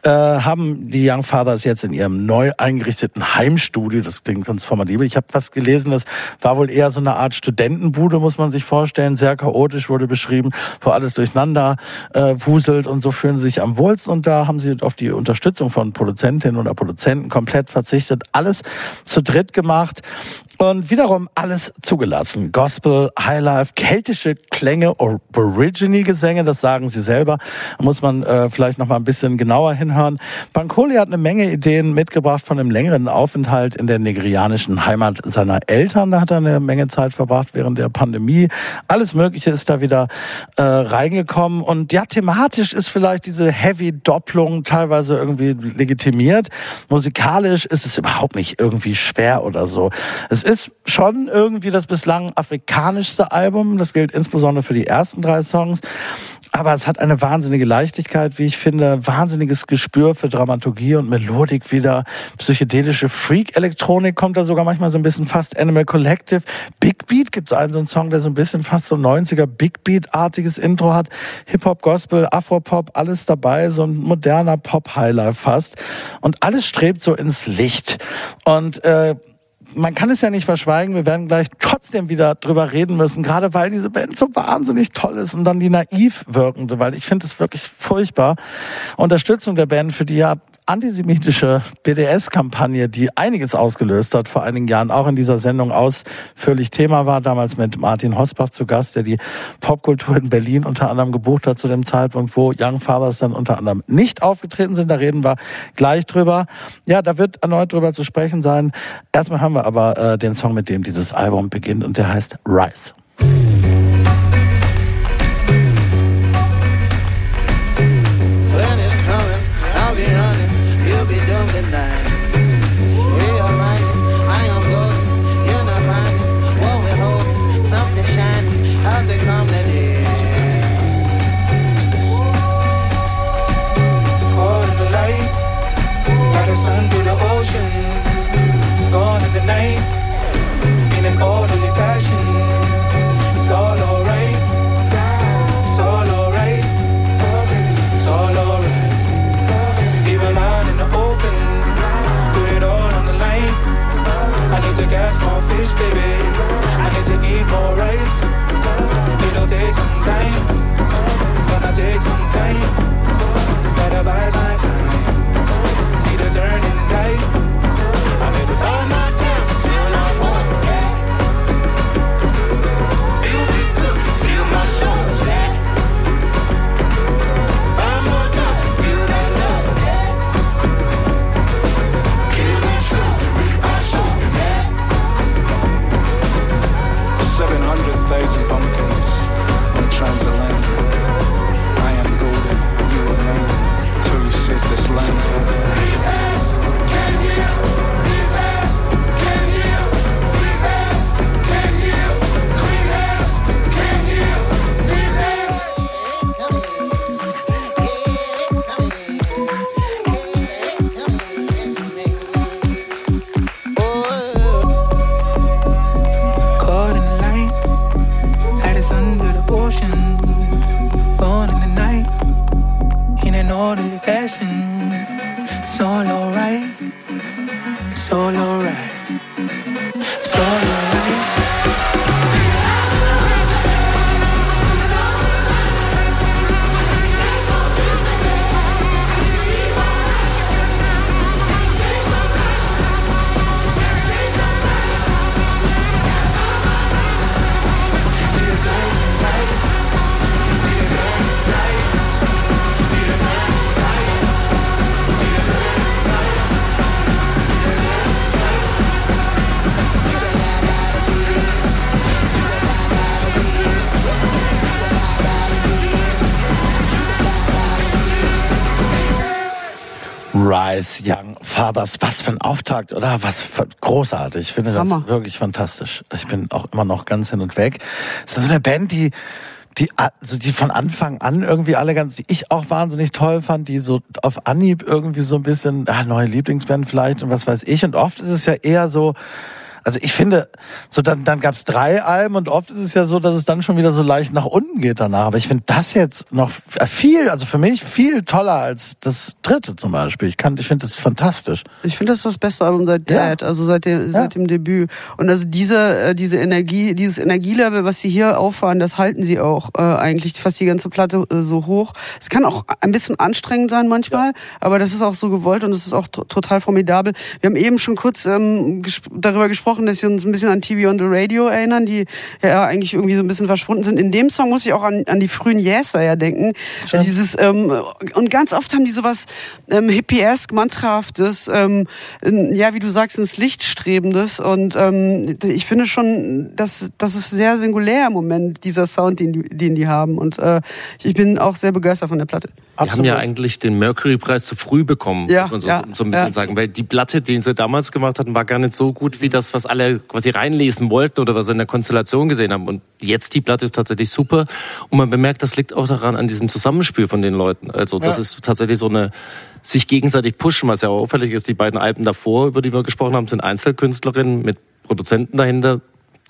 äh, haben die Young Fathers jetzt in ihrem neu eingerichteten Heimstudio, das klingt ganz formatabel. Ich habe was gelesen, das war wohl eher so eine Art Studentenbude, muss man sich vorstellen, sehr chaotisch wurde beschrieben, wo alles durcheinander äh, wuselt und so fühlen sie sich am wohlsten. Und da haben sie auf die Unterstützung von Produzentinnen oder Produzenten komplett verzichtet, alles zu dritt gemacht und wiederum alles zugelassen. Gospel, Highlife, keltische Klänge, Aborigine-Gesänge, das sagen sie selber. Muss man äh, vielleicht noch mal ein bisschen genauer hinhören. Bancoli hat eine Menge Ideen mitgebracht von einem längeren Aufenthalt in der nigerianischen Heimat seiner Eltern. Da hat er eine Menge Zeit verbracht während der Pandemie. Alles Mögliche ist da wieder äh, reingekommen. Und ja, thematisch ist vielleicht diese Heavy-Doppelung teilweise irgendwie legitimiert. Musikalisch ist es überhaupt nicht irgendwie schwer oder so. Es ist schon irgendwie das bislang afrikanischste Album. Das gilt insbesondere für die ersten drei Songs. Aber es hat eine wahnsinnige Leichtigkeit, wie ich finde, wahnsinniges Gespür für Dramaturgie und Melodik wieder. Psychedelische Freak-Elektronik kommt da sogar manchmal so ein bisschen fast Animal Collective. Big Beat gibt's einen so einen Song, der so ein bisschen fast so 90er Big Beat-artiges Intro hat. Hip-Hop, Gospel, Afro-Pop, alles dabei, so ein moderner Pop-Highlife fast. Und alles strebt so ins Licht. Und äh, man kann es ja nicht verschweigen, wir werden gleich trotzdem wieder drüber reden müssen, gerade weil diese Band so wahnsinnig toll ist und dann die naiv wirkende, weil ich finde es wirklich furchtbar. Unterstützung der Band für die ja antisemitische BDS-Kampagne, die einiges ausgelöst hat, vor einigen Jahren auch in dieser Sendung ausführlich Thema war, damals mit Martin Hosbach zu Gast, der die Popkultur in Berlin unter anderem gebucht hat zu dem Zeitpunkt, wo Young Fathers dann unter anderem nicht aufgetreten sind. Da reden wir gleich drüber. Ja, da wird erneut drüber zu sprechen sein. Erstmal haben wir aber äh, den Song, mit dem dieses Album beginnt und der heißt Rise. confession. It's all alright. It's all alright. It's all alright. Rise Young Fathers. Was für ein Auftakt, oder? Was für großartig. Ich finde das Hammer. wirklich fantastisch. Ich bin auch immer noch ganz hin und weg. Es ist so eine Band, die die, also die von Anfang an irgendwie alle ganz, die ich auch wahnsinnig toll fand, die so auf Anhieb irgendwie so ein bisschen, ah, neue Lieblingsband vielleicht und was weiß ich. Und oft ist es ja eher so, also ich finde, so dann, dann gab's drei Alben und oft ist es ja so, dass es dann schon wieder so leicht nach unten geht danach. Aber ich finde das jetzt noch viel, also für mich viel toller als das dritte zum Beispiel. Ich kann, ich finde das fantastisch. Ich finde das ist das beste Album seit Ja. Dead, also seit dem, seit dem Debüt. Und also diese, äh, diese Energie, dieses Energielevel, was sie hier auffahren, das halten sie auch äh, eigentlich fast die ganze Platte äh, so hoch. Es kann auch ein bisschen anstrengend sein manchmal, aber das ist auch so gewollt und es ist auch to- total formidabel. Wir haben eben schon kurz ähm, gesp darüber gesprochen, dass wir uns ein bisschen an TV on the Radio erinnern, die ja eigentlich irgendwie so ein bisschen verschwunden sind. In dem Song muss ich auch an, an die frühen Yeser ja denken. Dieses ähm, und ganz oft haben die sowas ähm, hippiesk, mantrahaftes, ähm, ja, wie du sagst, ins Licht strebendes. Und ähm, ich finde schon, dass das ist sehr singulär im Moment, dieser Sound, den die, den die haben. Und äh, ich bin auch sehr begeistert von der Platte. Wir haben ja eigentlich den Mercury-Preis zu früh bekommen, Ja, muss man so, ja, so ein bisschen ja. sagen. Weil die Platte, die sie damals gemacht hatten, war gar nicht so gut wie das, was alle quasi reinlesen wollten oder was sie in der Konstellation gesehen haben. Und jetzt die Platte ist tatsächlich super. Und man bemerkt, das liegt auch daran, an diesem Zusammenspiel von den Leuten. Also das Ja. ist tatsächlich so eine sich gegenseitig pushen, was ja auch auffällig ist. Die beiden Alben davor, über die wir gesprochen haben, sind Einzelkünstlerinnen mit Produzenten dahinter.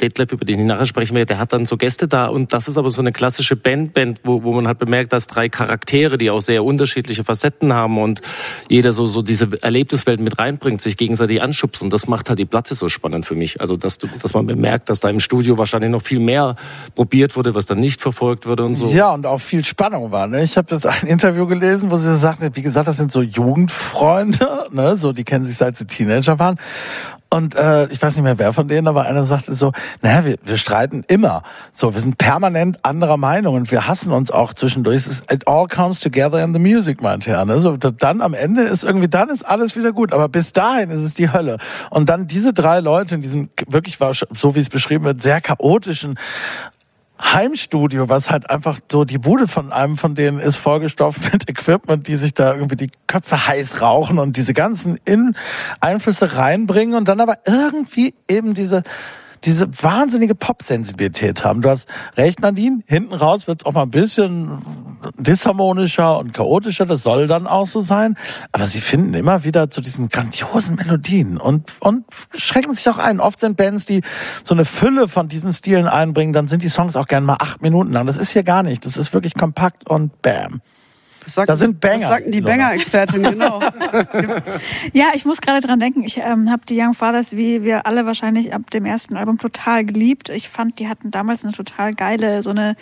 Detlef, über den ich nachher sprechen werde, der hat dann so Gäste da und das ist aber so eine klassische Band-Band, wo, wo man halt bemerkt, dass drei Charaktere, die auch sehr unterschiedliche Facetten haben und jeder so, so diese Erlebniswelt mit reinbringt, sich gegenseitig anschubst und das macht halt die Platte so spannend für mich. Also, dass du, dass man bemerkt, dass da im Studio wahrscheinlich noch viel mehr probiert wurde, was dann nicht verfolgt wurde und so. Ja, und auch viel Spannung war. Ne? Ich habe jetzt ein Interview gelesen, wo sie so sagte, wie gesagt, das sind so Jugendfreunde, ne? so die kennen sich seit sie Teenager waren. Und äh, ich weiß nicht mehr, wer von denen, aber einer sagte so, naja, wir, wir streiten immer. So, wir sind permanent anderer Meinung und wir hassen uns auch zwischendurch. It all comes together in the music, meinte er. Ne? So, da- dann am Ende ist irgendwie, dann ist alles wieder gut. Aber bis dahin ist es die Hölle. Und dann diese drei Leute in diesem wirklich so wie es beschrieben wird, sehr chaotischen Heimstudio, was halt einfach so die Bude von einem von denen ist, vollgestopft mit Equipment, die sich da irgendwie die Köpfe heiß rauchen und diese ganzen In Einflüsse reinbringen und dann aber irgendwie eben diese diese wahnsinnige Pop-Sensibilität haben. Du hast recht, Nadine. Hinten raus wird es auch mal ein bisschen disharmonischer und chaotischer. Das soll dann auch so sein. Aber sie finden immer wieder zu diesen grandiosen Melodien und, und schrecken sich auch ein. Oft sind Bands, die so eine Fülle von diesen Stilen einbringen, dann sind die Songs auch gern mal acht Minuten lang. Das ist hier gar nicht. Das ist wirklich kompakt und bam. Das sagten, Da sind Banger, Das sagten die. Banger-Expertin, genau. Ja, ich muss gerade dran denken, ich ähm, habe die Young Fathers, wie wir alle wahrscheinlich ab dem ersten Album, total geliebt. Ich fand, die hatten damals eine total geile, so eine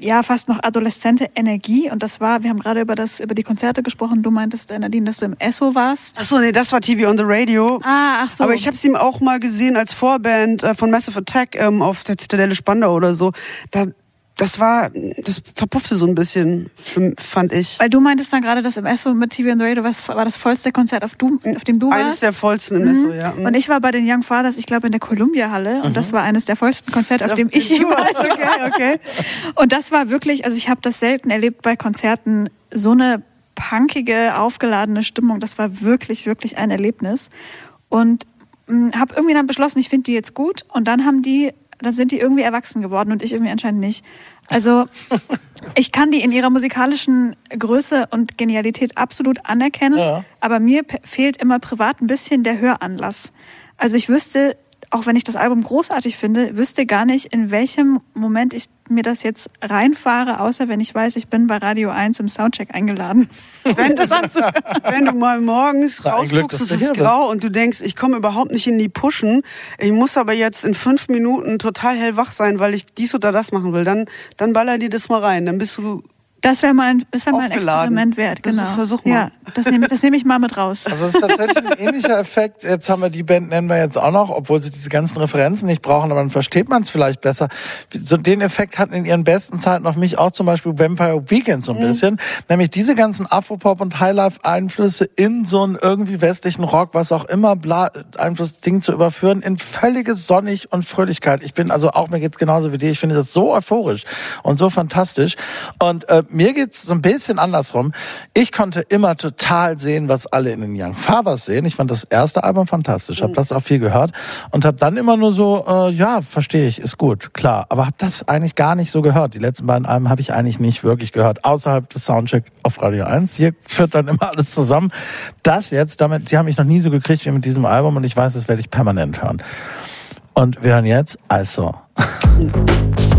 ja, fast noch adoleszente Energie. Und das war, wir haben gerade über das, über die Konzerte gesprochen. Du meintest, äh, Nadine, dass du im Esso warst. Ach so, nee, das war TV on the Radio. Ah, ach so. Aber ich habe sie auch mal gesehen als Vorband äh, von Massive Attack ähm, auf der Zitadelle Spandau oder so. Da, das war, das verpuffte so ein bisschen, fand ich. Weil du meintest dann gerade, dass im Esso mit TV the Radio war das vollste Konzert, auf, du, auf dem du Eines warst. der vollsten im Esso, ja. Mhm. Und ich war bei den Young Fathers, ich glaube in der Columbia Halle und das war eines der vollsten Konzerte, auf Auf dem ich jemals warst, okay, war. okay. Und das war wirklich, also ich habe das selten erlebt bei Konzerten, so eine punkige, aufgeladene Stimmung. Das war wirklich, wirklich ein Erlebnis. Und habe irgendwie dann beschlossen, ich finde die jetzt gut. Und dann haben die, dann sind die irgendwie erwachsen geworden und ich irgendwie anscheinend nicht. Also ich kann die in ihrer musikalischen Größe und Genialität absolut anerkennen, Ja. aber mir fehlt immer privat ein bisschen der Höranlass. Also ich wüsste auch wenn ich das Album großartig finde, wüsste gar nicht, in welchem Moment ich mir das jetzt reinfahre, außer wenn ich weiß, ich bin bei Radio 1 im Soundcheck eingeladen. Wenn, das wenn du mal morgens rausguckst, es ist grau und du denkst, ich komme überhaupt nicht in die Pushen, ich muss aber jetzt in fünf Minuten total hellwach sein, weil ich dies oder das machen will, dann, dann baller dir das mal rein, dann bist du Das wäre mal, ein- das wär mal ein. Experiment wert, genau. versuch mal. Ja, das nehme das nehm ich mal mit raus. Also es ist tatsächlich ein ähnlicher Effekt. Jetzt haben wir die Band, nennen wir jetzt auch noch, obwohl sie diese ganzen Referenzen nicht brauchen, aber dann versteht man es vielleicht besser. So den Effekt hatten in ihren besten Zeiten auf mich auch zum Beispiel Vampire Weekend so ein bisschen. Nämlich diese ganzen Afropop- und Highlife-Einflüsse in so einen irgendwie westlichen Rock, was auch immer, bla, Einfluss-Ding zu überführen, in völlige Sonnig und Fröhlichkeit. Ich bin also auch, mir geht's genauso wie dir, ich finde das so euphorisch und so fantastisch. Und äh, mir geht's so ein bisschen andersrum. Ich konnte immer total sehen, was alle in den Young Fathers sehen. Ich fand das erste Album fantastisch, habe das auch viel gehört und habe dann immer nur so, äh, ja, verstehe ich, ist gut, klar. Aber habe das eigentlich gar nicht so gehört. Die letzten beiden Alben habe ich eigentlich nicht wirklich gehört, außerhalb des Soundcheck auf Radio 1. Hier führt dann immer alles zusammen. Das jetzt, damit, die haben mich noch nie so gekriegt wie mit diesem Album und ich weiß, das werde ich permanent hören. Und wir hören jetzt also.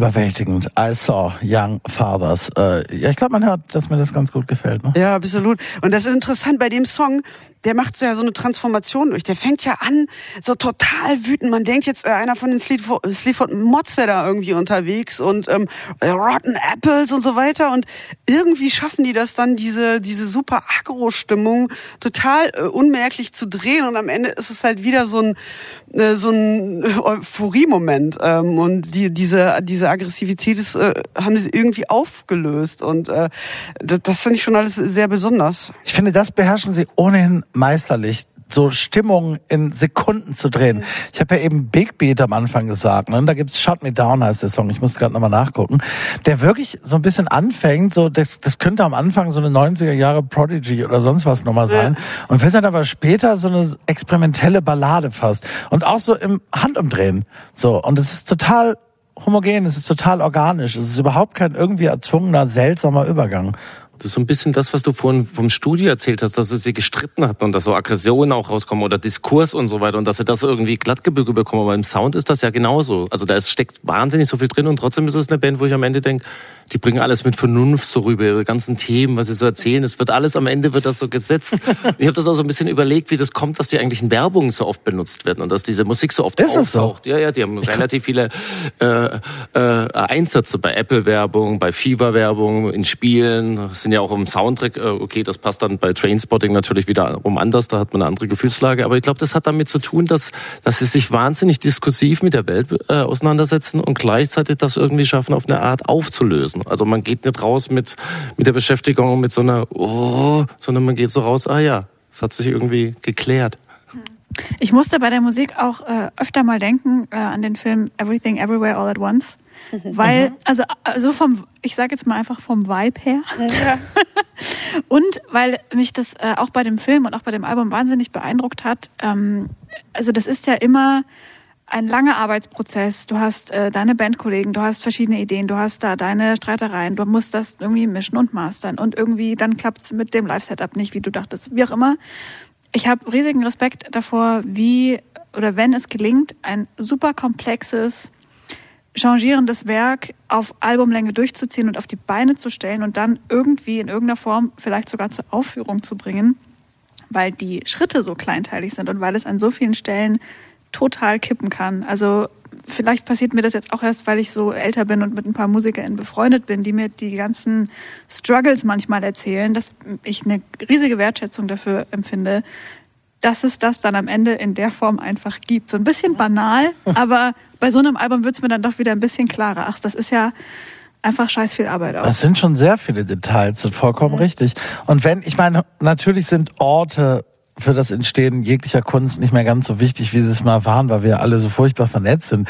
überwältigend. I saw Young Fathers. Äh, ja, ich glaube, man hört, dass mir das ganz gut gefällt. Ne? Ja, absolut. Und das ist interessant bei dem Song, der macht ja so eine Transformation durch. Der fängt ja an, so total wütend. Man denkt jetzt, äh, einer von den Sleaford, Mods wäre da irgendwie unterwegs und ähm, äh, Rotten Apples und so weiter. Und irgendwie schaffen die das dann, diese, diese super Agro-Stimmung total äh, unmerklich zu drehen. Und am Ende ist es halt wieder so ein, äh, so ein Euphorie-Moment. Ähm, und die, diese, diese Aggressivität ist, äh, haben sie irgendwie aufgelöst. Und äh, das, das finde ich schon alles sehr besonders. Ich finde, das beherrschen sie ohnehin meisterlich so Stimmungen in Sekunden zu drehen. Ich habe ja eben Big Beat am Anfang gesagt, ne? da gibt's Shut Me Down heißt der Song, ich muss gerade nochmal nachgucken, der wirklich so ein bisschen anfängt, so das, das könnte am Anfang so eine 90er Jahre Prodigy oder sonst was nochmal sein und wird dann aber später so eine experimentelle Ballade fast und auch so im Handumdrehen. So und es ist total homogen, es ist total organisch, es ist überhaupt kein irgendwie erzwungener, seltsamer Übergang. Das ist so ein bisschen das, was du vorhin vom Studio erzählt hast, dass sie sich gestritten hatten und dass so Aggressionen auch rauskommen oder Diskurs und so weiter und dass sie das irgendwie glattgebügelt bekommen. Aber im Sound ist das ja genauso. Also da steckt wahnsinnig so viel drin und trotzdem ist es eine Band, wo ich am Ende denke, die bringen alles mit Vernunft so rüber, ihre ganzen Themen, was sie so erzählen. Es wird alles am Ende wird das so gesetzt. ich habe das auch so ein bisschen überlegt, wie das kommt, dass die eigentlich in Werbung so oft benutzt werden und dass diese Musik so oft Ist es so? auftaucht. Ja, ja, die haben relativ viele äh, äh, Einsätze bei Apple-Werbung, bei Fever-Werbung, in Spielen, Das sind ja auch im Soundtrack, äh, okay, das passt dann bei Trainspotting natürlich wieder um anders, da hat man eine andere Gefühlslage, aber ich glaube, das hat damit zu tun, dass, dass sie sich wahnsinnig diskursiv mit der Welt äh, auseinandersetzen und gleichzeitig das irgendwie schaffen, auf eine Art aufzulösen. Also man geht nicht raus mit, mit der Beschäftigung und mit so einer, oh, sondern man geht so raus, ah ja, es hat sich irgendwie geklärt. Ich musste bei der Musik auch äh, öfter mal denken äh, an den Film Everything Everywhere All at Once. Weil, also, also vom, ich sage jetzt mal einfach vom Vibe her. und weil mich das äh, auch bei dem Film und auch bei dem Album wahnsinnig beeindruckt hat. Ähm, also das ist ja immer ein langer Arbeitsprozess. Du hast äh, deine Bandkollegen, du hast verschiedene Ideen, du hast da deine Streitereien, du musst das irgendwie mischen und mastern und irgendwie dann klappt's mit dem Live-Setup nicht, wie du dachtest, wie auch immer. Ich habe riesigen Respekt davor, wie oder wenn es gelingt, ein super komplexes, changierendes Werk auf Albumlänge durchzuziehen und auf die Beine zu stellen und dann irgendwie in irgendeiner Form vielleicht sogar zur Aufführung zu bringen, weil die Schritte so kleinteilig sind und weil es an so vielen Stellen total kippen kann. Also vielleicht passiert mir das jetzt auch erst, weil ich so älter bin und mit ein paar MusikerInnen befreundet bin, die mir die ganzen Struggles manchmal erzählen, dass ich eine riesige Wertschätzung dafür empfinde, dass es das dann am Ende in der Form einfach gibt. So ein bisschen banal, aber bei so einem Album wird es mir dann doch wieder ein bisschen klarer. Ach, das ist ja einfach scheiß viel Arbeit auch. Das sind schon sehr viele Details, das ist vollkommen richtig. Und wenn, ich meine, natürlich sind Orte für das Entstehen jeglicher Kunst nicht mehr ganz so wichtig, wie sie es mal waren, weil wir alle so furchtbar vernetzt sind.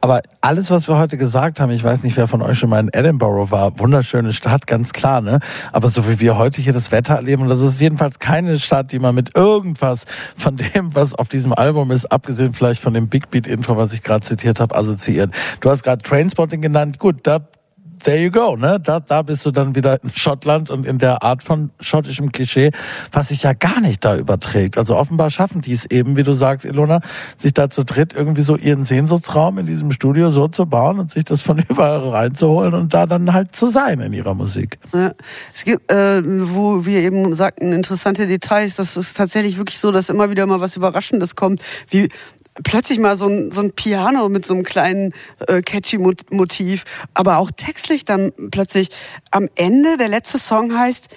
Aber alles, was wir heute gesagt haben, ich weiß nicht, wer von euch schon mal in Edinburgh war, wunderschöne Stadt, ganz klar, ne? Aber so wie wir heute hier das Wetter erleben, das ist jedenfalls keine Stadt, die man mit irgendwas von dem, was auf diesem Album ist, abgesehen vielleicht von dem Big Beat Intro, was ich gerade zitiert habe, assoziiert. Du hast gerade Trainspotting genannt. Gut, da there you go, ne? Da, da bist du dann wieder in Schottland und in der Art von schottischem Klischee, was sich ja gar nicht da überträgt. Also offenbar schaffen die es eben, wie du sagst, Ilona, sich da zu dritt irgendwie so ihren Sehnsuchtsraum in diesem Studio so zu bauen und sich das von überall reinzuholen und da dann halt zu sein in ihrer Musik. Ja. Es gibt, äh, wo wir eben sagten, interessante Details. Das ist tatsächlich wirklich so, dass immer wieder mal was Überraschendes kommt, wie plötzlich mal so ein, so ein Piano mit so einem kleinen äh, catchy Mot- Motiv, aber auch textlich dann plötzlich am Ende der letzte Song heißt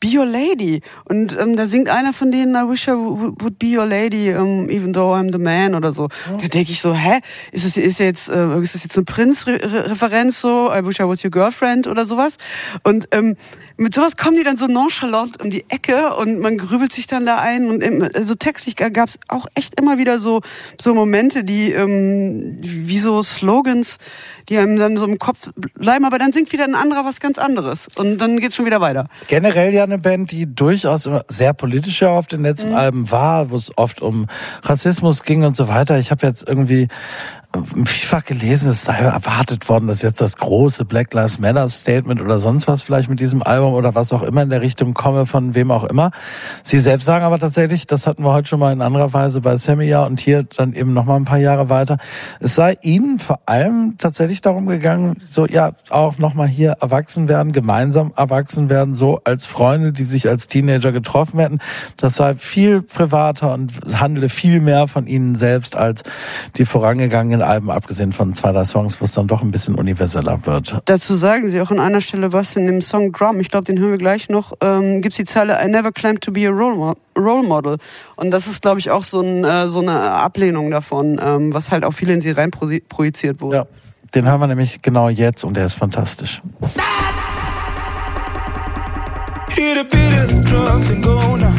Be Your Lady. Und ähm, da singt einer von denen I wish I would be your lady um, even though I'm the man oder so. Da denke ich so, hä, ist es ist jetzt äh, ist das jetzt eine Prinz-Referenz so? I wish I was your girlfriend oder sowas? Und ähm, mit sowas kommen die dann so nonchalant um die Ecke und man grübelt sich dann da ein und im, also textlich gab es auch echt immer wieder so so Momente, die ähm, wie so Slogans, die einem dann so im Kopf bleiben, aber dann singt wieder ein anderer was ganz anderes und dann geht's schon wieder weiter. Generell ja eine Band, die durchaus immer sehr politisch ja auf den letzten Alben war, wo es oft um Rassismus ging und so weiter. Ich habe jetzt irgendwie vielfach gelesen, es sei erwartet worden, dass jetzt das große Black Lives Matter Statement oder sonst was vielleicht mit diesem Album oder was auch immer in der Richtung komme, von wem auch immer. Sie selbst sagen aber tatsächlich, das hatten wir heute schon mal in anderer Weise bei Sammy ja und hier dann eben noch mal ein paar Jahre weiter. Es sei ihnen vor allem tatsächlich darum gegangen, so ja auch noch mal hier erwachsen werden, gemeinsam erwachsen werden, so als Freunde, die sich als Teenager getroffen hätten. Das sei viel privater und handle viel mehr von ihnen selbst als die vorangegangenen Alben, abgesehen von zwei, drei Songs, wo es dann doch ein bisschen universeller wird. Dazu sagen sie auch an einer Stelle was in dem Song Drum, ich glaube, den hören wir gleich noch, ähm, gibt die Zeile I never claimed to be a role, mo role model. Und das ist, glaube ich, auch so, ein, äh, so eine Ablehnung davon, ähm, was halt auch viel in sie rein proji- projiziert wurde. Ja, den hören wir nämlich genau jetzt und der ist fantastisch. Hear the beat of the drums and go now.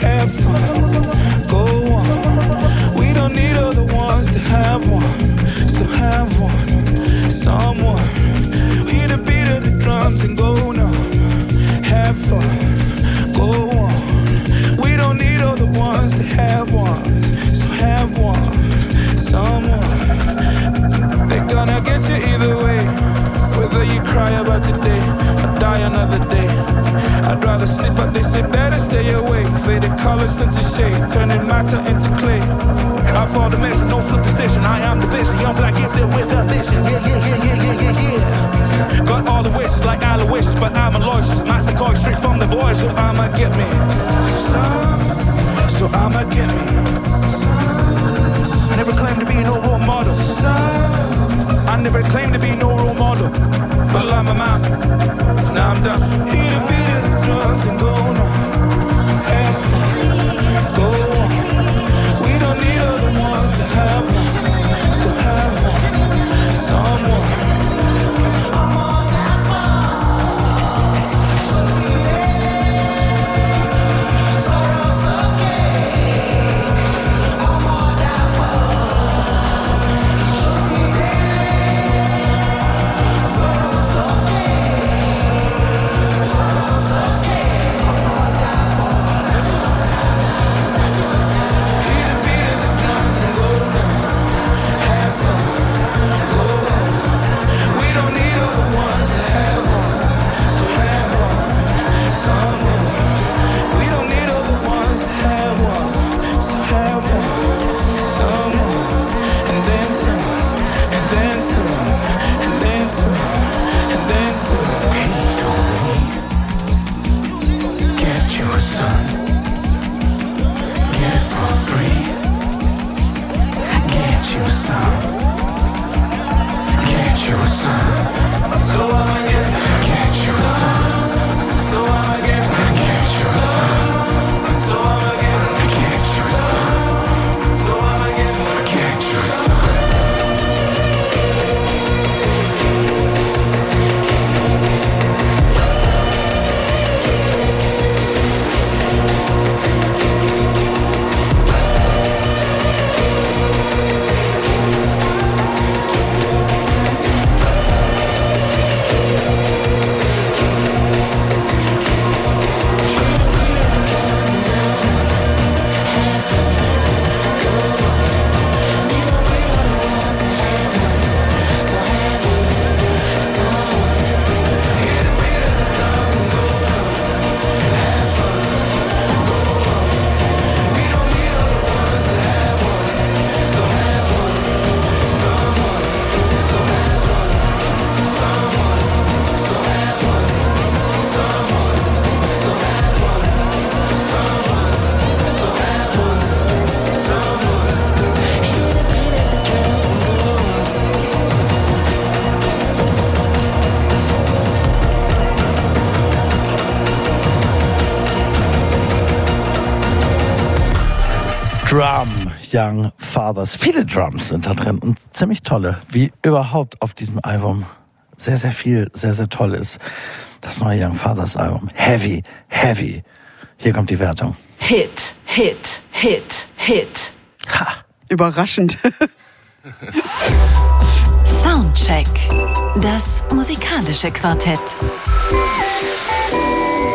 Have fun, have one, so have one, someone. Hear the beat of the drums and go now. Have fun, go on. We don't need other ones to have one, so have one, someone. They're gonna get you either way, whether you cry about today die another day. I'd rather sleep, but they say better stay awake. Faded colors into shade, turning matter into clay. I fall the mission, no superstition. I am the vision, young black gifted with a mission. Yeah, yeah, yeah, yeah, yeah, yeah, yeah. Got all the wishes like Aloysius, but I'm a logist. My going straight from the voice, so I'ma get me some. So I'ma get me some. I never claimed to be no role model. Some. I never claimed to be no role model. I'm done. Beat drums and go. Go. We don't need other ones to have one. So have one. Someone. Get you some. Get your son. So Drum Young Fathers. Viele Drums sind da drin und ziemlich tolle, wie überhaupt auf diesem Album sehr, sehr viel, sehr, sehr toll ist. Das neue Young Fathers Album. Heavy, heavy. Hier kommt die Wertung. Hit, Hit, Hit, Hit. Überraschend. Soundcheck. Das musikalische Quartett.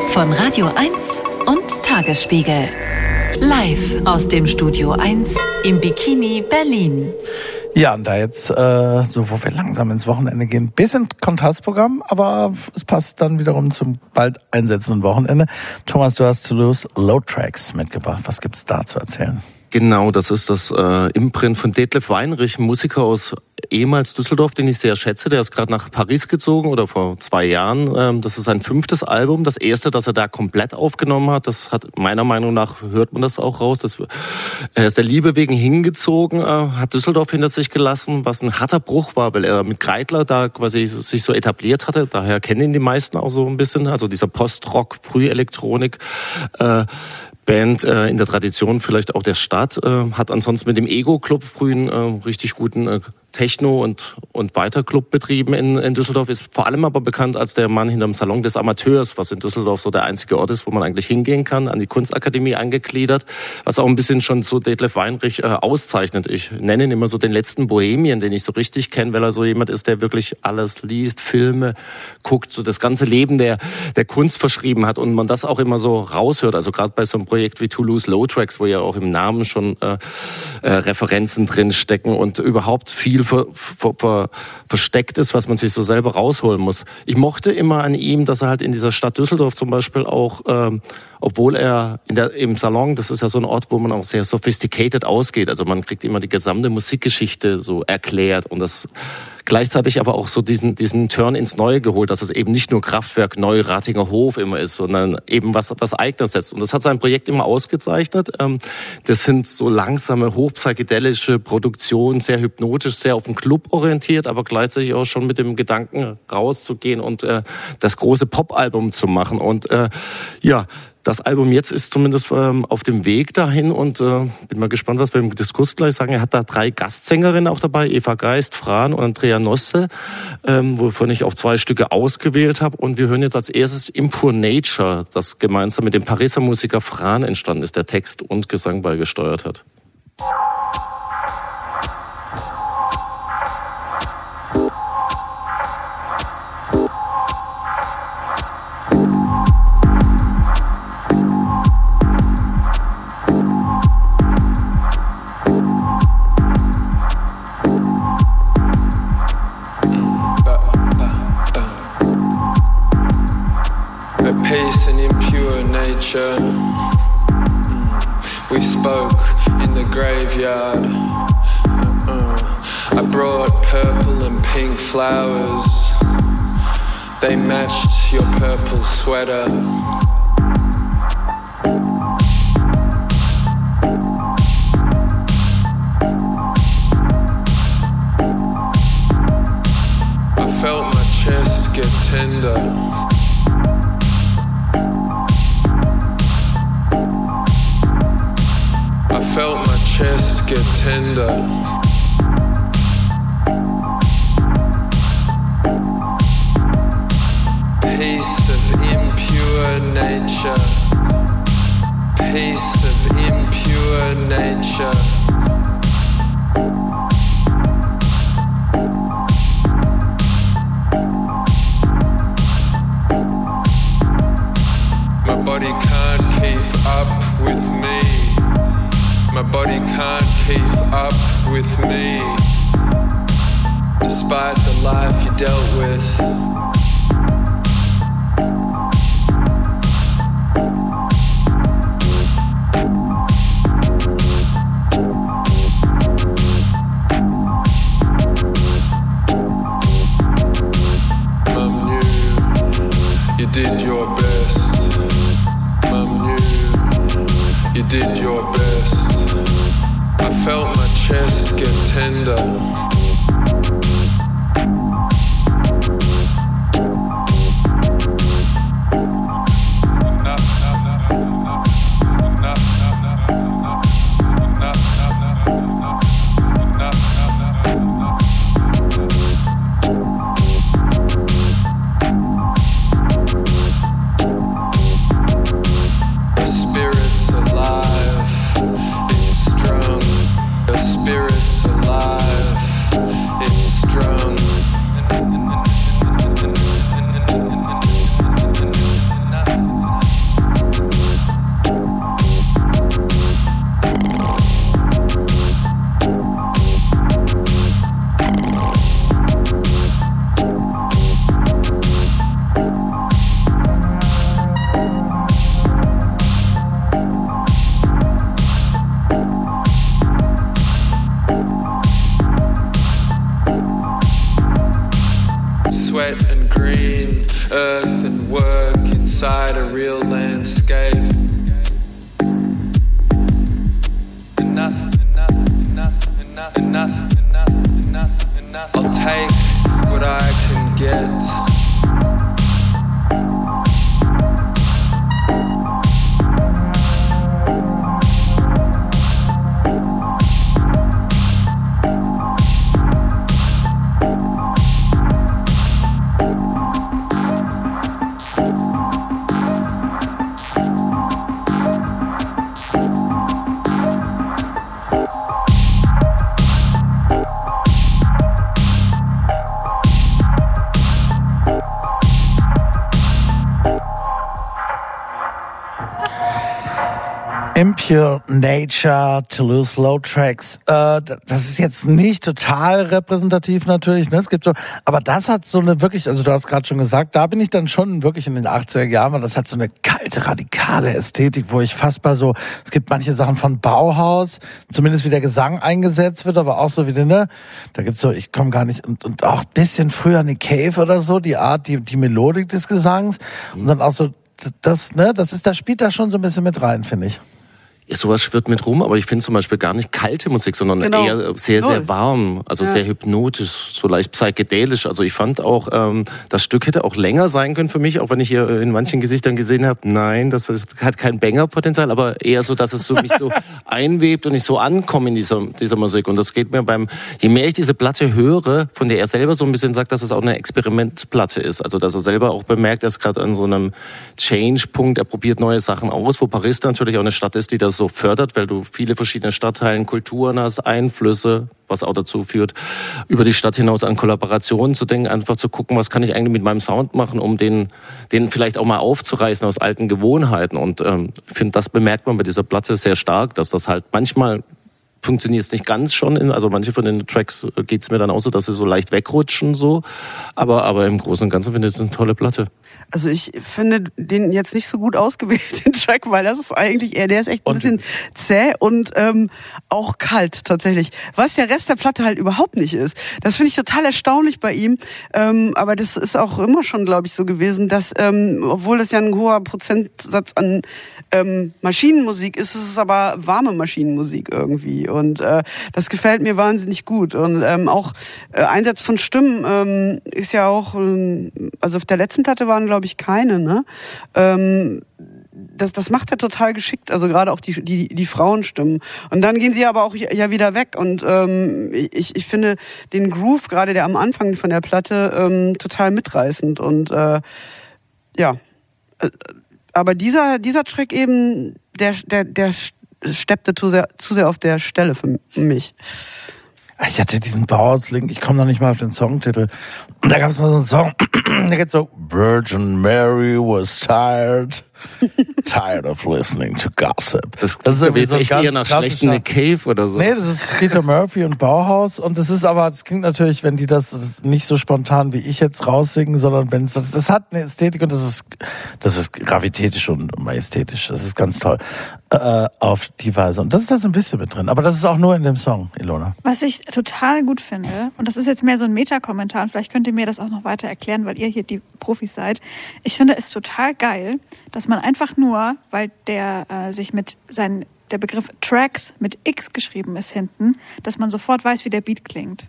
Von Radio 1 und Tagesspiegel. Live aus dem Studio 1 im Bikini Berlin. Ja, und da jetzt, äh, so wo wir langsam ins Wochenende gehen, bisschen Kontrastprogramm, aber es passt dann wiederum zum bald einsetzenden Wochenende. Thomas, du hast Toulouse Low Tracks mitgebracht. Was gibt's da zu erzählen? Genau, das ist das äh, Imprint von Detlef Weinrich, ein Musiker aus ehemals Düsseldorf, den ich sehr schätze. Der ist gerade nach Paris gezogen oder vor zwei Jahren. Ähm, das ist sein fünftes Album, das erste, das er da komplett aufgenommen hat. Das hat meiner Meinung nach hört man das auch raus. Das, er ist der Liebe wegen hingezogen, äh, hat Düsseldorf hinter sich gelassen, was ein harter Bruch war, weil er mit Kreidler da quasi sich so etabliert hatte. Daher kennen ihn die meisten auch so ein bisschen. Also dieser Post-Rock, Frühelektronik. Äh, Band äh, in der Tradition vielleicht auch der Stadt, äh, hat ansonsten mit dem Ego-Club frühen äh, richtig guten äh, Techno- und, und Weiterclub betrieben in, in Düsseldorf, ist vor allem aber bekannt als der Mann hinterm Salon des Amateurs, was in Düsseldorf so der einzige Ort ist, wo man eigentlich hingehen kann, an die Kunstakademie angegliedert, was auch ein bisschen schon so Detlef Weinrich äh, auszeichnet. Ich nenne ihn immer so den letzten Bohemien, den ich so richtig kenne, weil er so jemand ist, der wirklich alles liest, Filme guckt, so das ganze Leben der, der Kunst verschrieben hat und man das auch immer so raushört. Also gerade bei so einem Projekt wie Toulouse Low Tracks, wo ja auch im Namen schon äh, äh, Referenzen drin stecken und überhaupt viel ver, ver, ver, versteckt ist, was man sich so selber rausholen muss. Ich mochte immer an ihm, dass er halt in dieser Stadt Düsseldorf zum Beispiel auch, ähm, obwohl er in der, im Salon, das ist ja so ein Ort, wo man auch sehr sophisticated ausgeht. Also man kriegt immer die gesamte Musikgeschichte so erklärt und das gleichzeitig aber auch so diesen, diesen Turn ins Neue geholt, dass es eben nicht nur Kraftwerk Neu Ratinger Hof immer ist, sondern eben was, was Eigenes setzt. Und das hat sein Projekt immer ausgezeichnet. Ähm, Das sind so langsame, hochpsychedelische Produktionen, sehr hypnotisch, sehr auf den Club orientiert, aber gleichzeitig auch schon mit dem Gedanken rauszugehen und äh, das große Pop-Album zu machen. Und äh, ja, das Album jetzt ist zumindest ähm, auf dem Weg dahin und äh, bin mal gespannt, was wir im Diskurs gleich sagen. Er hat da drei Gastsängerinnen auch dabei, Eva Geist, Fran und Andrea Nosse, ähm, wovon ich auch zwei Stücke ausgewählt habe. Und wir hören jetzt als erstes Impure Nature, das gemeinsam mit dem Pariser Musiker Fran entstanden ist, der Text und Gesang beigesteuert hat. Impure Nature, Toulouse Low Tracks. Äh, das ist jetzt nicht total repräsentativ natürlich, ne? Es gibt so, aber das hat so eine wirklich, also du hast gerade schon gesagt, da bin ich dann schon wirklich in den 80er Jahren, weil das hat so eine kalte, radikale Ästhetik, wo ich fassbar so, es gibt manche Sachen von Bauhaus, zumindest wie der Gesang eingesetzt wird, aber auch so wie der, ne? Da gibt's so, ich komme gar nicht, und, und auch bisschen früher eine Cave oder so, die Art, die, die Melodik des Gesangs und dann auch so, das, ne, das ist, das spielt da schon so ein bisschen mit rein, finde ich. Sowas schwirrt mit rum, aber ich finde zum Beispiel gar nicht kalte Musik, sondern Genau. eher sehr, Null. sehr warm, also Ja. sehr hypnotisch, so leicht psychedelisch. Also ich fand auch, ähm, das Stück hätte auch länger sein können für mich, auch wenn ich hier in manchen Gesichtern gesehen habe, nein, das ist, hat kein Banger-Potenzial, aber eher so, dass es so mich so einwebt und ich so ankomme in dieser, dieser Musik. Und das geht mir beim, je mehr ich diese Platte höre, von der er selber so ein bisschen sagt, dass es auch eine Experimentplatte ist. Also dass er selber auch bemerkt, er ist gerade an so einem Change-Punkt, er probiert neue Sachen aus, wo Paris natürlich auch eine Stadt ist, die das so fördert, weil du viele verschiedene Stadtteilen, Kulturen hast, Einflüsse, was auch dazu führt, über die Stadt hinaus an Kollaborationen zu denken, einfach zu gucken, was kann ich eigentlich mit meinem Sound machen, um den, den vielleicht auch mal aufzureißen aus alten Gewohnheiten. Und ähm, ich finde, das bemerkt man bei dieser Platte sehr stark, dass das halt manchmal funktioniert es nicht ganz schon. In, also manche von den Tracks äh, geht's mir dann auch so, dass sie so leicht wegrutschen so. Aber, aber im Großen und Ganzen finde ich es eine tolle Platte. Also ich finde den jetzt nicht so gut ausgewählt, den Track, weil das ist eigentlich eher, der ist echt ein bisschen zäh und ähm, auch kalt tatsächlich. Was der Rest der Platte halt überhaupt nicht ist. Das finde ich total erstaunlich bei ihm. Ähm, aber das ist auch immer schon, glaube ich, so gewesen, dass, ähm, obwohl das ja ein hoher Prozentsatz an ähm, Maschinenmusik ist, ist es aber warme Maschinenmusik irgendwie. Und äh, das gefällt mir wahnsinnig gut. Und ähm, auch äh, Einsatz von Stimmen ähm, ist ja auch, ähm, also auf der letzten Platte waren, glaube ich, keine, ne? Ähm, das, das macht er total geschickt, also gerade auch die, die, die Frauenstimmen. Und dann gehen sie aber auch ja wieder weg. Und ähm, ich, ich finde den Groove, gerade der am Anfang von der Platte, ähm, total mitreißend. Und äh, ja, Äh, aber dieser, dieser Track eben, der, der, der steppte zu sehr, zu sehr auf der Stelle für mich. Ich hatte diesen Bauhaus-Link, ich komme noch nicht mal auf den Songtitel. Da gab es mal so einen Song, der geht so, Virgin Mary was tired, tired of listening to gossip. Das ist klingt aber jetzt so ein echt eher nach schlechten Nick Cave oder so. Nee, das ist Peter Murphy und Bauhaus. Und das ist aber, das klingt natürlich, wenn die das, das ist nicht so spontan wie ich jetzt raussingen, sondern wenn es, das, das hat eine Ästhetik und das ist, das ist gravitätisch und majestätisch. Das ist ganz toll. Äh, auf die Weise. Und das ist da so ein bisschen mit drin. Aber das ist auch nur in dem Song, Ilona. Was ich total gut finde, und das ist jetzt mehr so ein Metakommentar, und vielleicht könnt ihr mir das auch noch weiter erklären, weil ihr hier die Profis seid. Ich finde es total geil, dass man einfach nur, weil der äh, sich mit seinen, der Begriff Tracks mit X geschrieben ist hinten, dass man sofort weiß, wie der Beat klingt.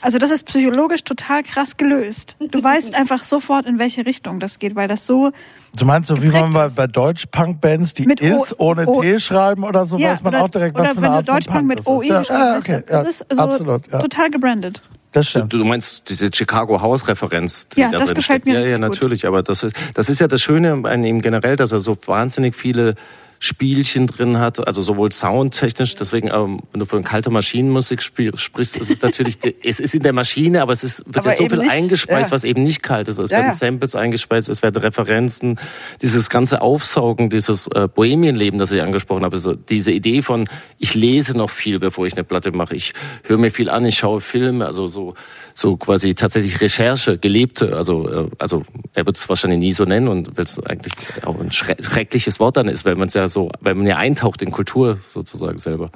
Also das ist psychologisch total krass gelöst. Du weißt einfach sofort, in welche Richtung das geht, weil das so Du meinst so, wie man bei, bei Deutsch-Punk-Bands, die Mit O- ist ohne O- T schreiben oder so, weiß man oder, auch direkt, was für wenn eine du Art Deutschpunk mit das OI ist. Ja, geschrieben ah, hast. okay, Das ja, ist so absolut, ja. total gebrandet. Das Du, stimmt. du meinst diese Chicago House Referenz, die Ja, da das drin gefällt steckt. mir Ja, ja, gut. natürlich. Aber das ist, das ist ja das Schöne an ihm generell, dass er so wahnsinnig viele Spielchen drin hat, also sowohl soundtechnisch, deswegen, ähm, wenn du von kalter Maschinenmusik sprichst, ist es natürlich, es ist in der Maschine, aber es ist, wird Aber ja so viel nicht, eingespeist, ja. was eben nicht kalt ist. Es Ja, werden. Samples eingespeist, es werden Referenzen, dieses ganze Aufsaugen, dieses äh, Bohemienleben, das ich angesprochen habe, so diese Idee von, ich lese noch viel, bevor ich eine Platte mache, ich höre mir viel an, ich schaue Filme, also so, so quasi tatsächlich Recherche, gelebte, also, äh, also er wird es wahrscheinlich nie so nennen und weil es eigentlich auch ein schre- schreckliches Wort dann ist, weil man es ja so, weil man ja eintaucht in Kultur sozusagen selber.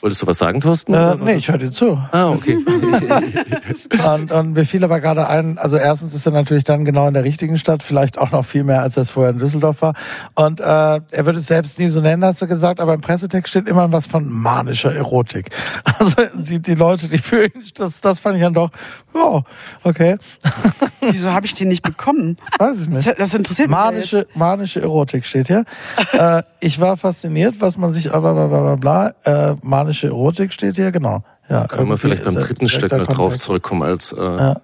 Wolltest du was sagen, Thorsten? Äh, nee, ich höre dir zu. Ah, okay. Und, und mir fiel aber gerade ein, also erstens ist er natürlich dann genau in der richtigen Stadt, vielleicht auch noch viel mehr, als er es vorher in Düsseldorf war. Und äh, er würde es selbst nie so nennen, hast du gesagt, aber im Pressetext steht immer was von manischer Erotik. Also die, die Leute, die fühlen, das, das fand ich dann doch, ja, okay. Wieso habe ich den nicht bekommen? Weiß ich nicht. Das, das interessiert mich. ja Manische, manische Erotik steht hier. äh, ich war fasziniert, was man sich, bla bla bla bla bla. Äh, manische Erotik steht hier, genau. Ja, Können wir vielleicht beim dritten Stück noch drauf zurückkommen als äh, Ja.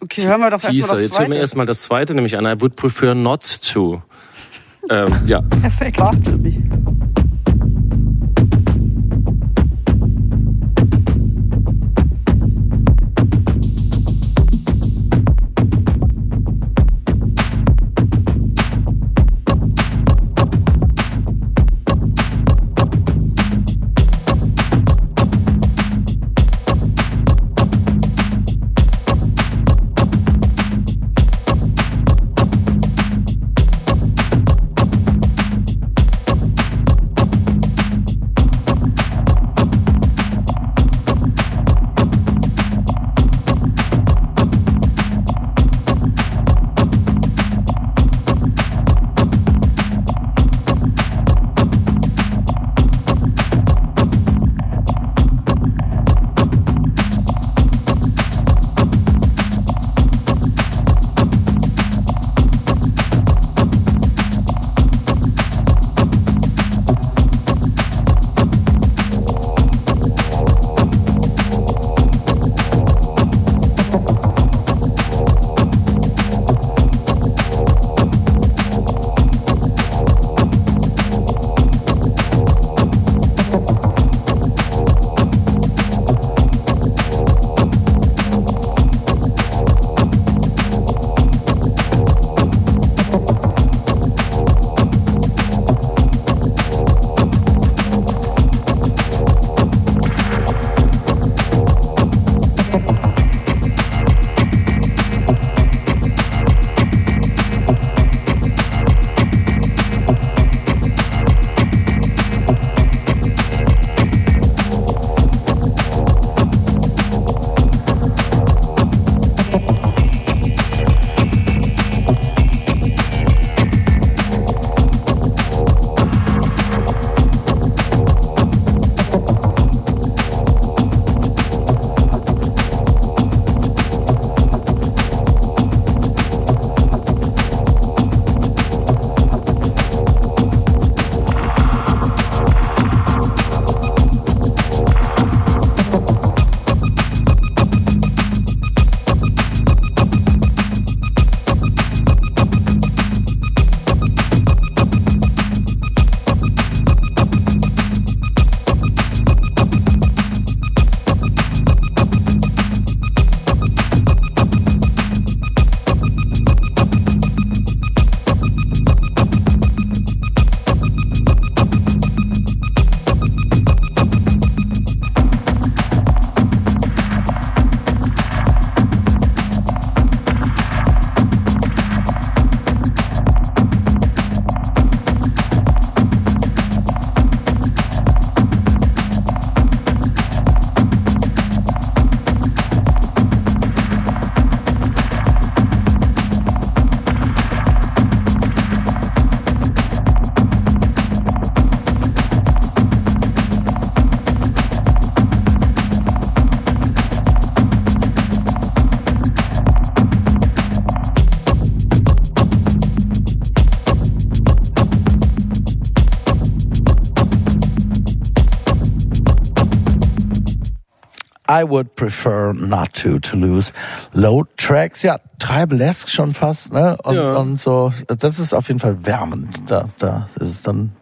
Okay, hören wir doch erstmal das Jetzt hören wir zweite. erstmal das zweite, nämlich an I would prefer not to. ähm, ja. Perfekt. Prefer not to, to lose. Low Tracks, ja, Tribalesk schon fast, ne? Und, Ja. und so, das ist auf jeden Fall wärmend. Da, da ist es dann da.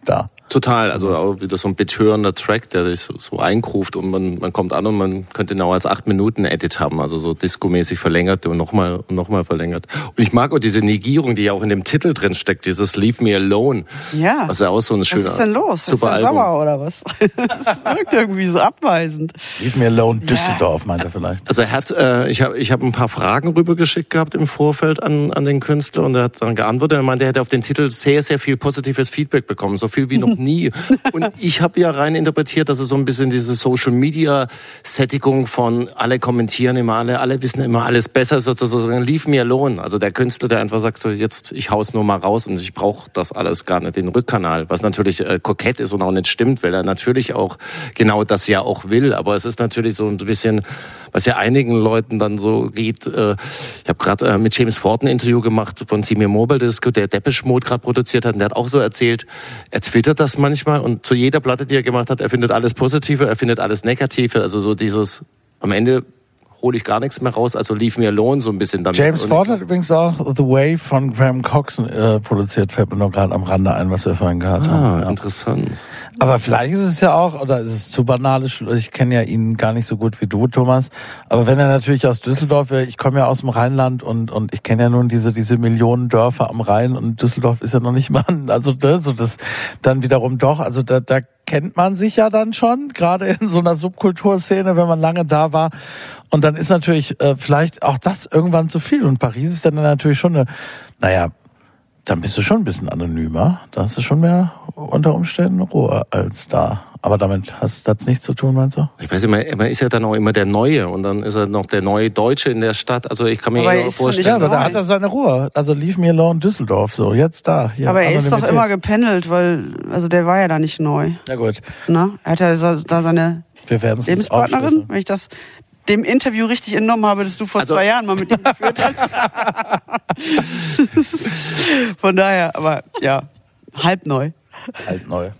Total, also auch wieder so ein betörender Track, der sich so, so einkruft und man, man kommt an und man könnte genau als acht Minuten Edit haben, also so discomäßig verlängert und nochmal und nochmal verlängert. Und ich mag auch diese Negierung, die ja auch in dem Titel drin steckt, dieses Leave Me Alone. Ja. Was ja auch so ein schöner, Was ist denn los? Ist super er Album. sauer oder was? Das wirkt irgendwie so abweisend. Leave me alone, Düsseldorf, meint er vielleicht. Also er hat, äh, ich habe ich hab ein paar Fragen rübergeschickt gehabt im Vorfeld an, an den Künstler und er hat dann geantwortet. Er meinte, er hätte auf den Titel sehr, sehr viel positives Feedback bekommen. So viel wie noch nie. Und ich habe ja rein interpretiert, dass es so ein bisschen diese Social Media Sättigung von alle kommentieren immer alle, alle wissen immer alles besser, sozusagen leave me alone. Also der Künstler, der einfach sagt so jetzt ich hau's nur mal raus und ich brauche das alles gar nicht den Rückkanal, was natürlich äh, kokett ist und auch nicht stimmt, weil er natürlich auch genau das ja auch will, aber es ist natürlich so ein bisschen was ja einigen Leuten dann so geht. Äh, ich habe gerade äh, mit James Ford ein Interview gemacht von Seymour Mobile, der Depeche Mode gerade produziert hat. Und der hat auch so erzählt, er twittert das manchmal und zu jeder Platte, die er gemacht hat, er findet alles Positive, er findet alles Negative. Also so dieses, am Ende hole ich gar nichts mehr raus, also leave me alone so ein bisschen damit. James Ford hat übrigens auch The Way von Graham Coxon äh, produziert, fällt mir nur gerade am Rande ein, was wir vorhin gehört haben. Ah, interessant. Aber vielleicht ist es ja auch, oder ist es zu banalisch, ich kenne ja ihn gar nicht so gut wie du, Thomas, aber wenn er natürlich aus Düsseldorf wäre, ich komme ja aus dem Rheinland und, und ich kenne ja nun diese, diese Millionen Dörfer am Rhein und Düsseldorf ist ja noch nicht mal, also das, so das dann wiederum doch, also da, da kennt man sich ja dann schon, gerade in so einer Subkulturszene, wenn man lange da war. Und dann ist natürlich äh, vielleicht auch das irgendwann zu viel. Und Paris ist dann natürlich schon eine, naja, dann bist du schon ein bisschen anonymer. Da hast du schon mehr unter Umständen Ruhe als da. Aber damit hast das nichts zu tun, meinst du? Ich weiß immer, man ist ja dann auch immer der Neue und dann ist er noch der neue Deutsche in der Stadt. Also ich kann mir Aber er ist nicht Ja, vorstellen. aber da hat er seine Ruhe. Also leave me alone Düsseldorf, so jetzt da. Hier, Aber er ist doch immer gependelt, weil, also der war ja da nicht neu. Ja gut, Ne? Er hat ja so- da seine wir Lebenspartnerin, wenn ich das dem Interview richtig entnommen habe, das du vor Also- zwei Jahren mal mit ihm geführt hast. Von daher, aber ja, halb neu. Halt neu.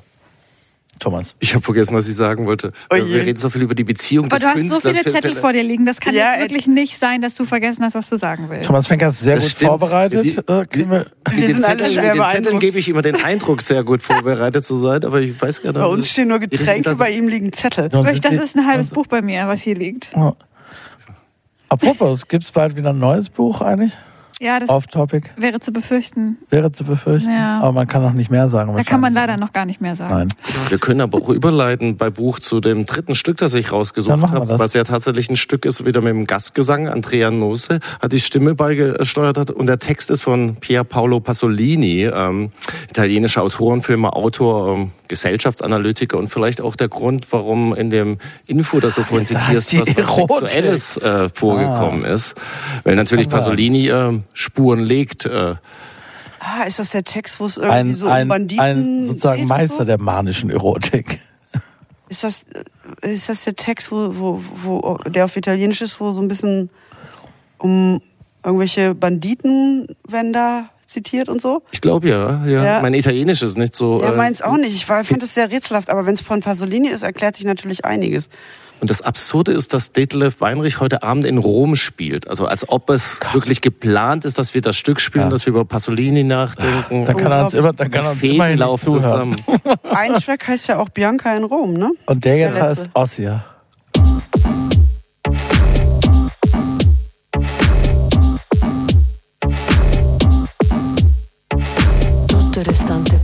Thomas. Ich habe vergessen, was ich sagen wollte. Oh wir reden so viel über die Beziehung Aber des du hast so Künstlers. viele Zettel vor dir liegen. Das kann Ja, jetzt äh, wirklich nicht sein, dass du vergessen hast, was du sagen willst. Thomas Fenker ist sehr Das gut stimmt. vorbereitet. Die- äh, wir, Wir In den sind alle Zetteln, den Zetteln gebe ich immer den Eindruck, sehr gut vorbereitet zu sein, aber ich weiß gar nicht. Bei uns stehen nur Getränke, Also- bei ihm liegen Zettel. Das ist ein halbes Buch bei mir, was hier liegt. Apropos, gibt's bald wieder ein neues Buch eigentlich? Ja, das Off-Topic? wäre zu befürchten. Wäre zu befürchten. Ja. Aber man kann noch nicht mehr sagen. Da kann man leider noch gar nicht mehr sagen. Nein. Wir können aber auch überleiten bei Buch zu dem dritten Stück, das ich rausgesucht habe, was ja tatsächlich ein Stück ist, wieder mit dem Gastgesang. Andrea Nose hat die Stimme beigesteuert hat und der Text ist von Pier Paolo Pasolini, ähm, italienischer Autor und Filmer, Autor, ähm, Gesellschaftsanalytiker und vielleicht auch der Grund, warum in dem Info, das du vorhin zitierst, was. Sexuelles äh, vorgekommen ist. Weil natürlich. Pasolini äh, Spuren legt. Äh, Ah, ist das der Text, wo es irgendwie Ein, so um ein, Banditen ein sozusagen Meister so? der manischen Erotik. Ist das, ist das der Text, wo, wo, wo, der auf Italienisch ist, wo so ein bisschen um irgendwelche Banditen werden da zitiert und so? ich glaube ja, ja, Ja. Mein Italienisch ist nicht so. Ja, äh, meins auch nicht. Ich war- fand es sehr rätselhaft, aber wenn es von Pasolini ist, erklärt sich natürlich einiges. Und das Absurde ist, dass Detlef Weinrich heute Abend in Rom spielt. Also als ob es wirklich geplant ist, dass wir das Stück spielen, Ja. dass wir über Pasolini nachdenken. Dann kann er uns immer, dann kann er uns immerhin zuhören. zusammen. Ein Track heißt ja auch Bianca in Rom, ne? Und der jetzt Der heißt Ossia.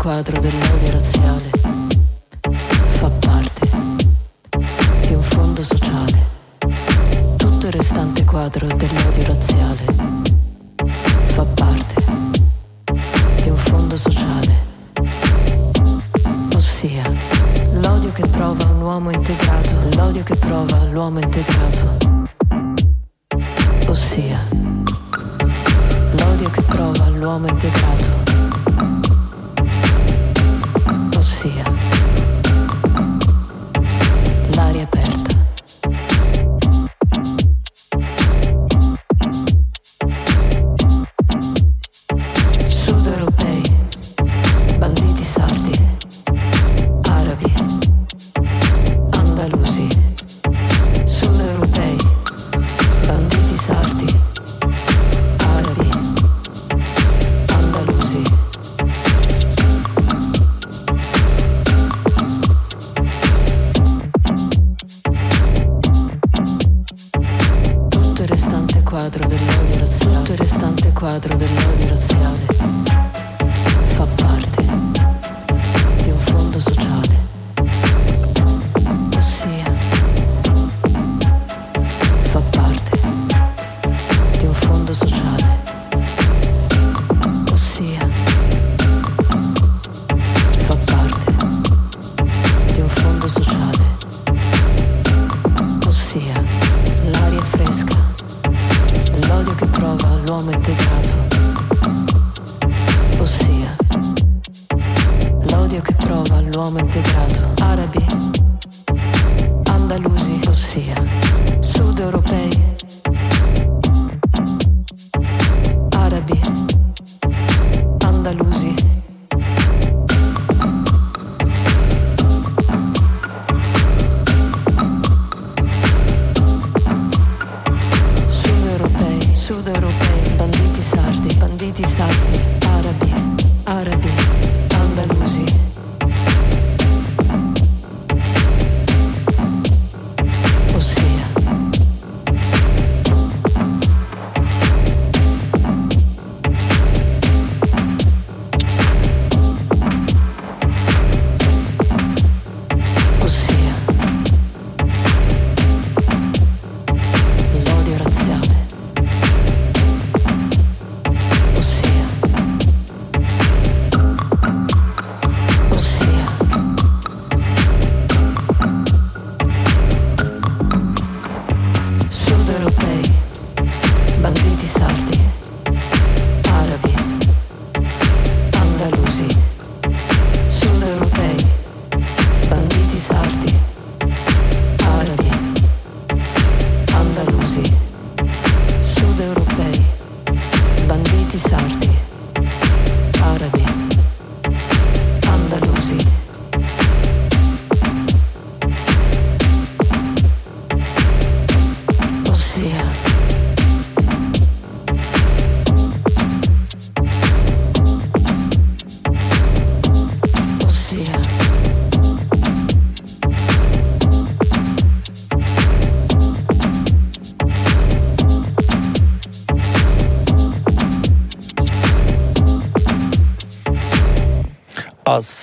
Quadro dell'odio razziale fa parte di un fondo sociale. Tutto il restante quadro dell'odio razziale fa parte di un fondo sociale. Ossia, l'odio che prova un uomo integrato, l'odio che prova l'uomo integrato. Ossia, l'odio che prova l'uomo integrato quadro dell'odio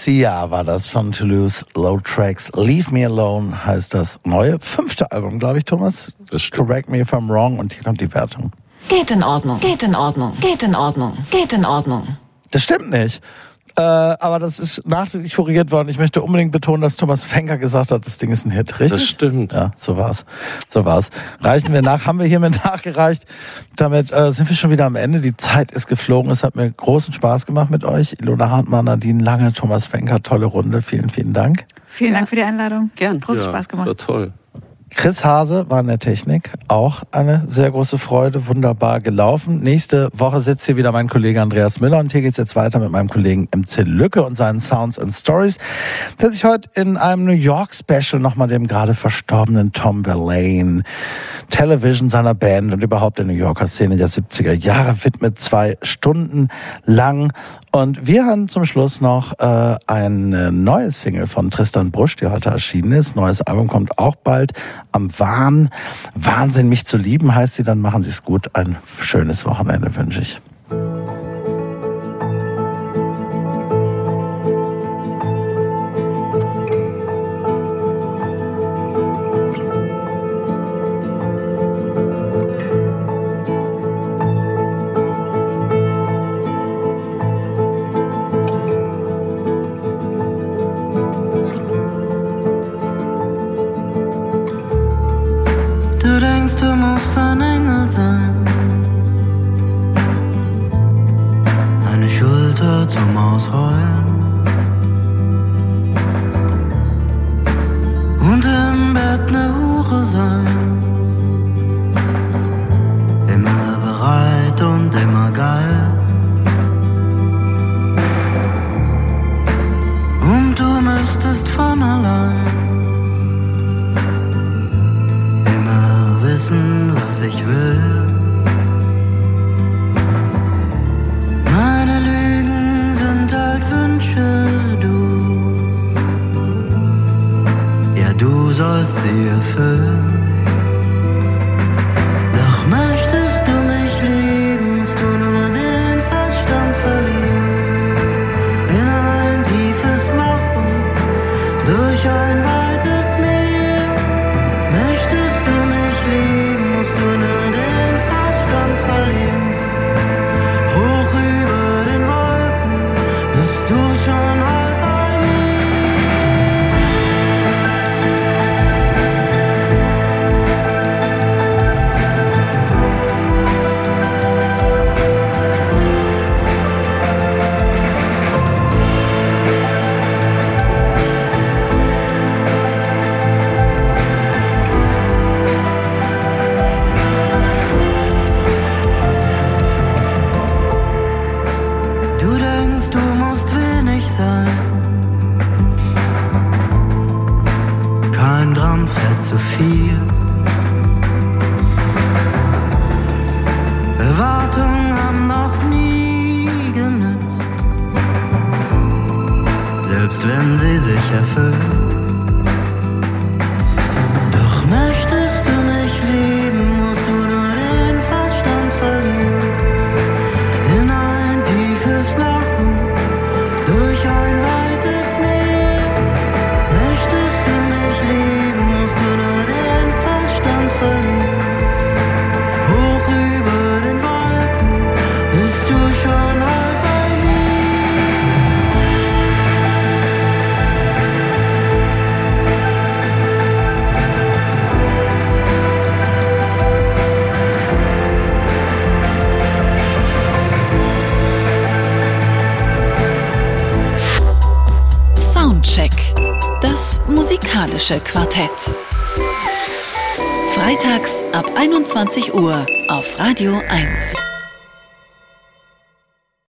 Ossia war das von Toulouse Low Tracks. Leave Me Alone heißt das neue fünfte Album, glaube ich, Thomas. Correct me if I'm wrong. Und hier kommt die Wertung. Geht in Ordnung, geht in Ordnung, geht in Ordnung, geht in Ordnung. Das stimmt nicht. Äh, aber das ist nachträglich korrigiert worden. Ich möchte unbedingt betonen, dass Thomas Fenker gesagt hat, das Ding ist ein Hit, richtig? Das stimmt. Ja, so war's. So war's. Reichen wir nach, haben wir hiermit nachgereicht. Damit äh, sind wir schon wieder am Ende. Die Zeit ist geflogen. Es hat mir großen Spaß gemacht mit euch. Ilona Hartmann, Nadine Lange, Thomas Fenker, tolle Runde. Vielen, vielen Dank. Vielen Dank für die Einladung. Gern. Großen Spaß gemacht. Das war toll. Chris Hase war in der Technik. Auch eine sehr große Freude. Wunderbar gelaufen. Nächste Woche sitzt hier wieder mein Kollege Andreas Müller und hier geht's jetzt weiter mit meinem Kollegen MC Lücke und seinen Sounds and Stories, der sich heute in einem New York Special nochmal dem gerade verstorbenen Tom Verlaine, Television seiner Band und überhaupt der New Yorker Szene der 70er Jahre widmet. Zwei Stunden lang. Und wir haben zum Schluss noch äh, eine neue Single von Tristan Brusch, die heute erschienen ist. Neues Album kommt auch bald. Am Wahn. Wahnsinn, mich zu lieben heißt sie. Dann machen Sie es gut. Ein schönes Wochenende wünsche ich. Radio 1.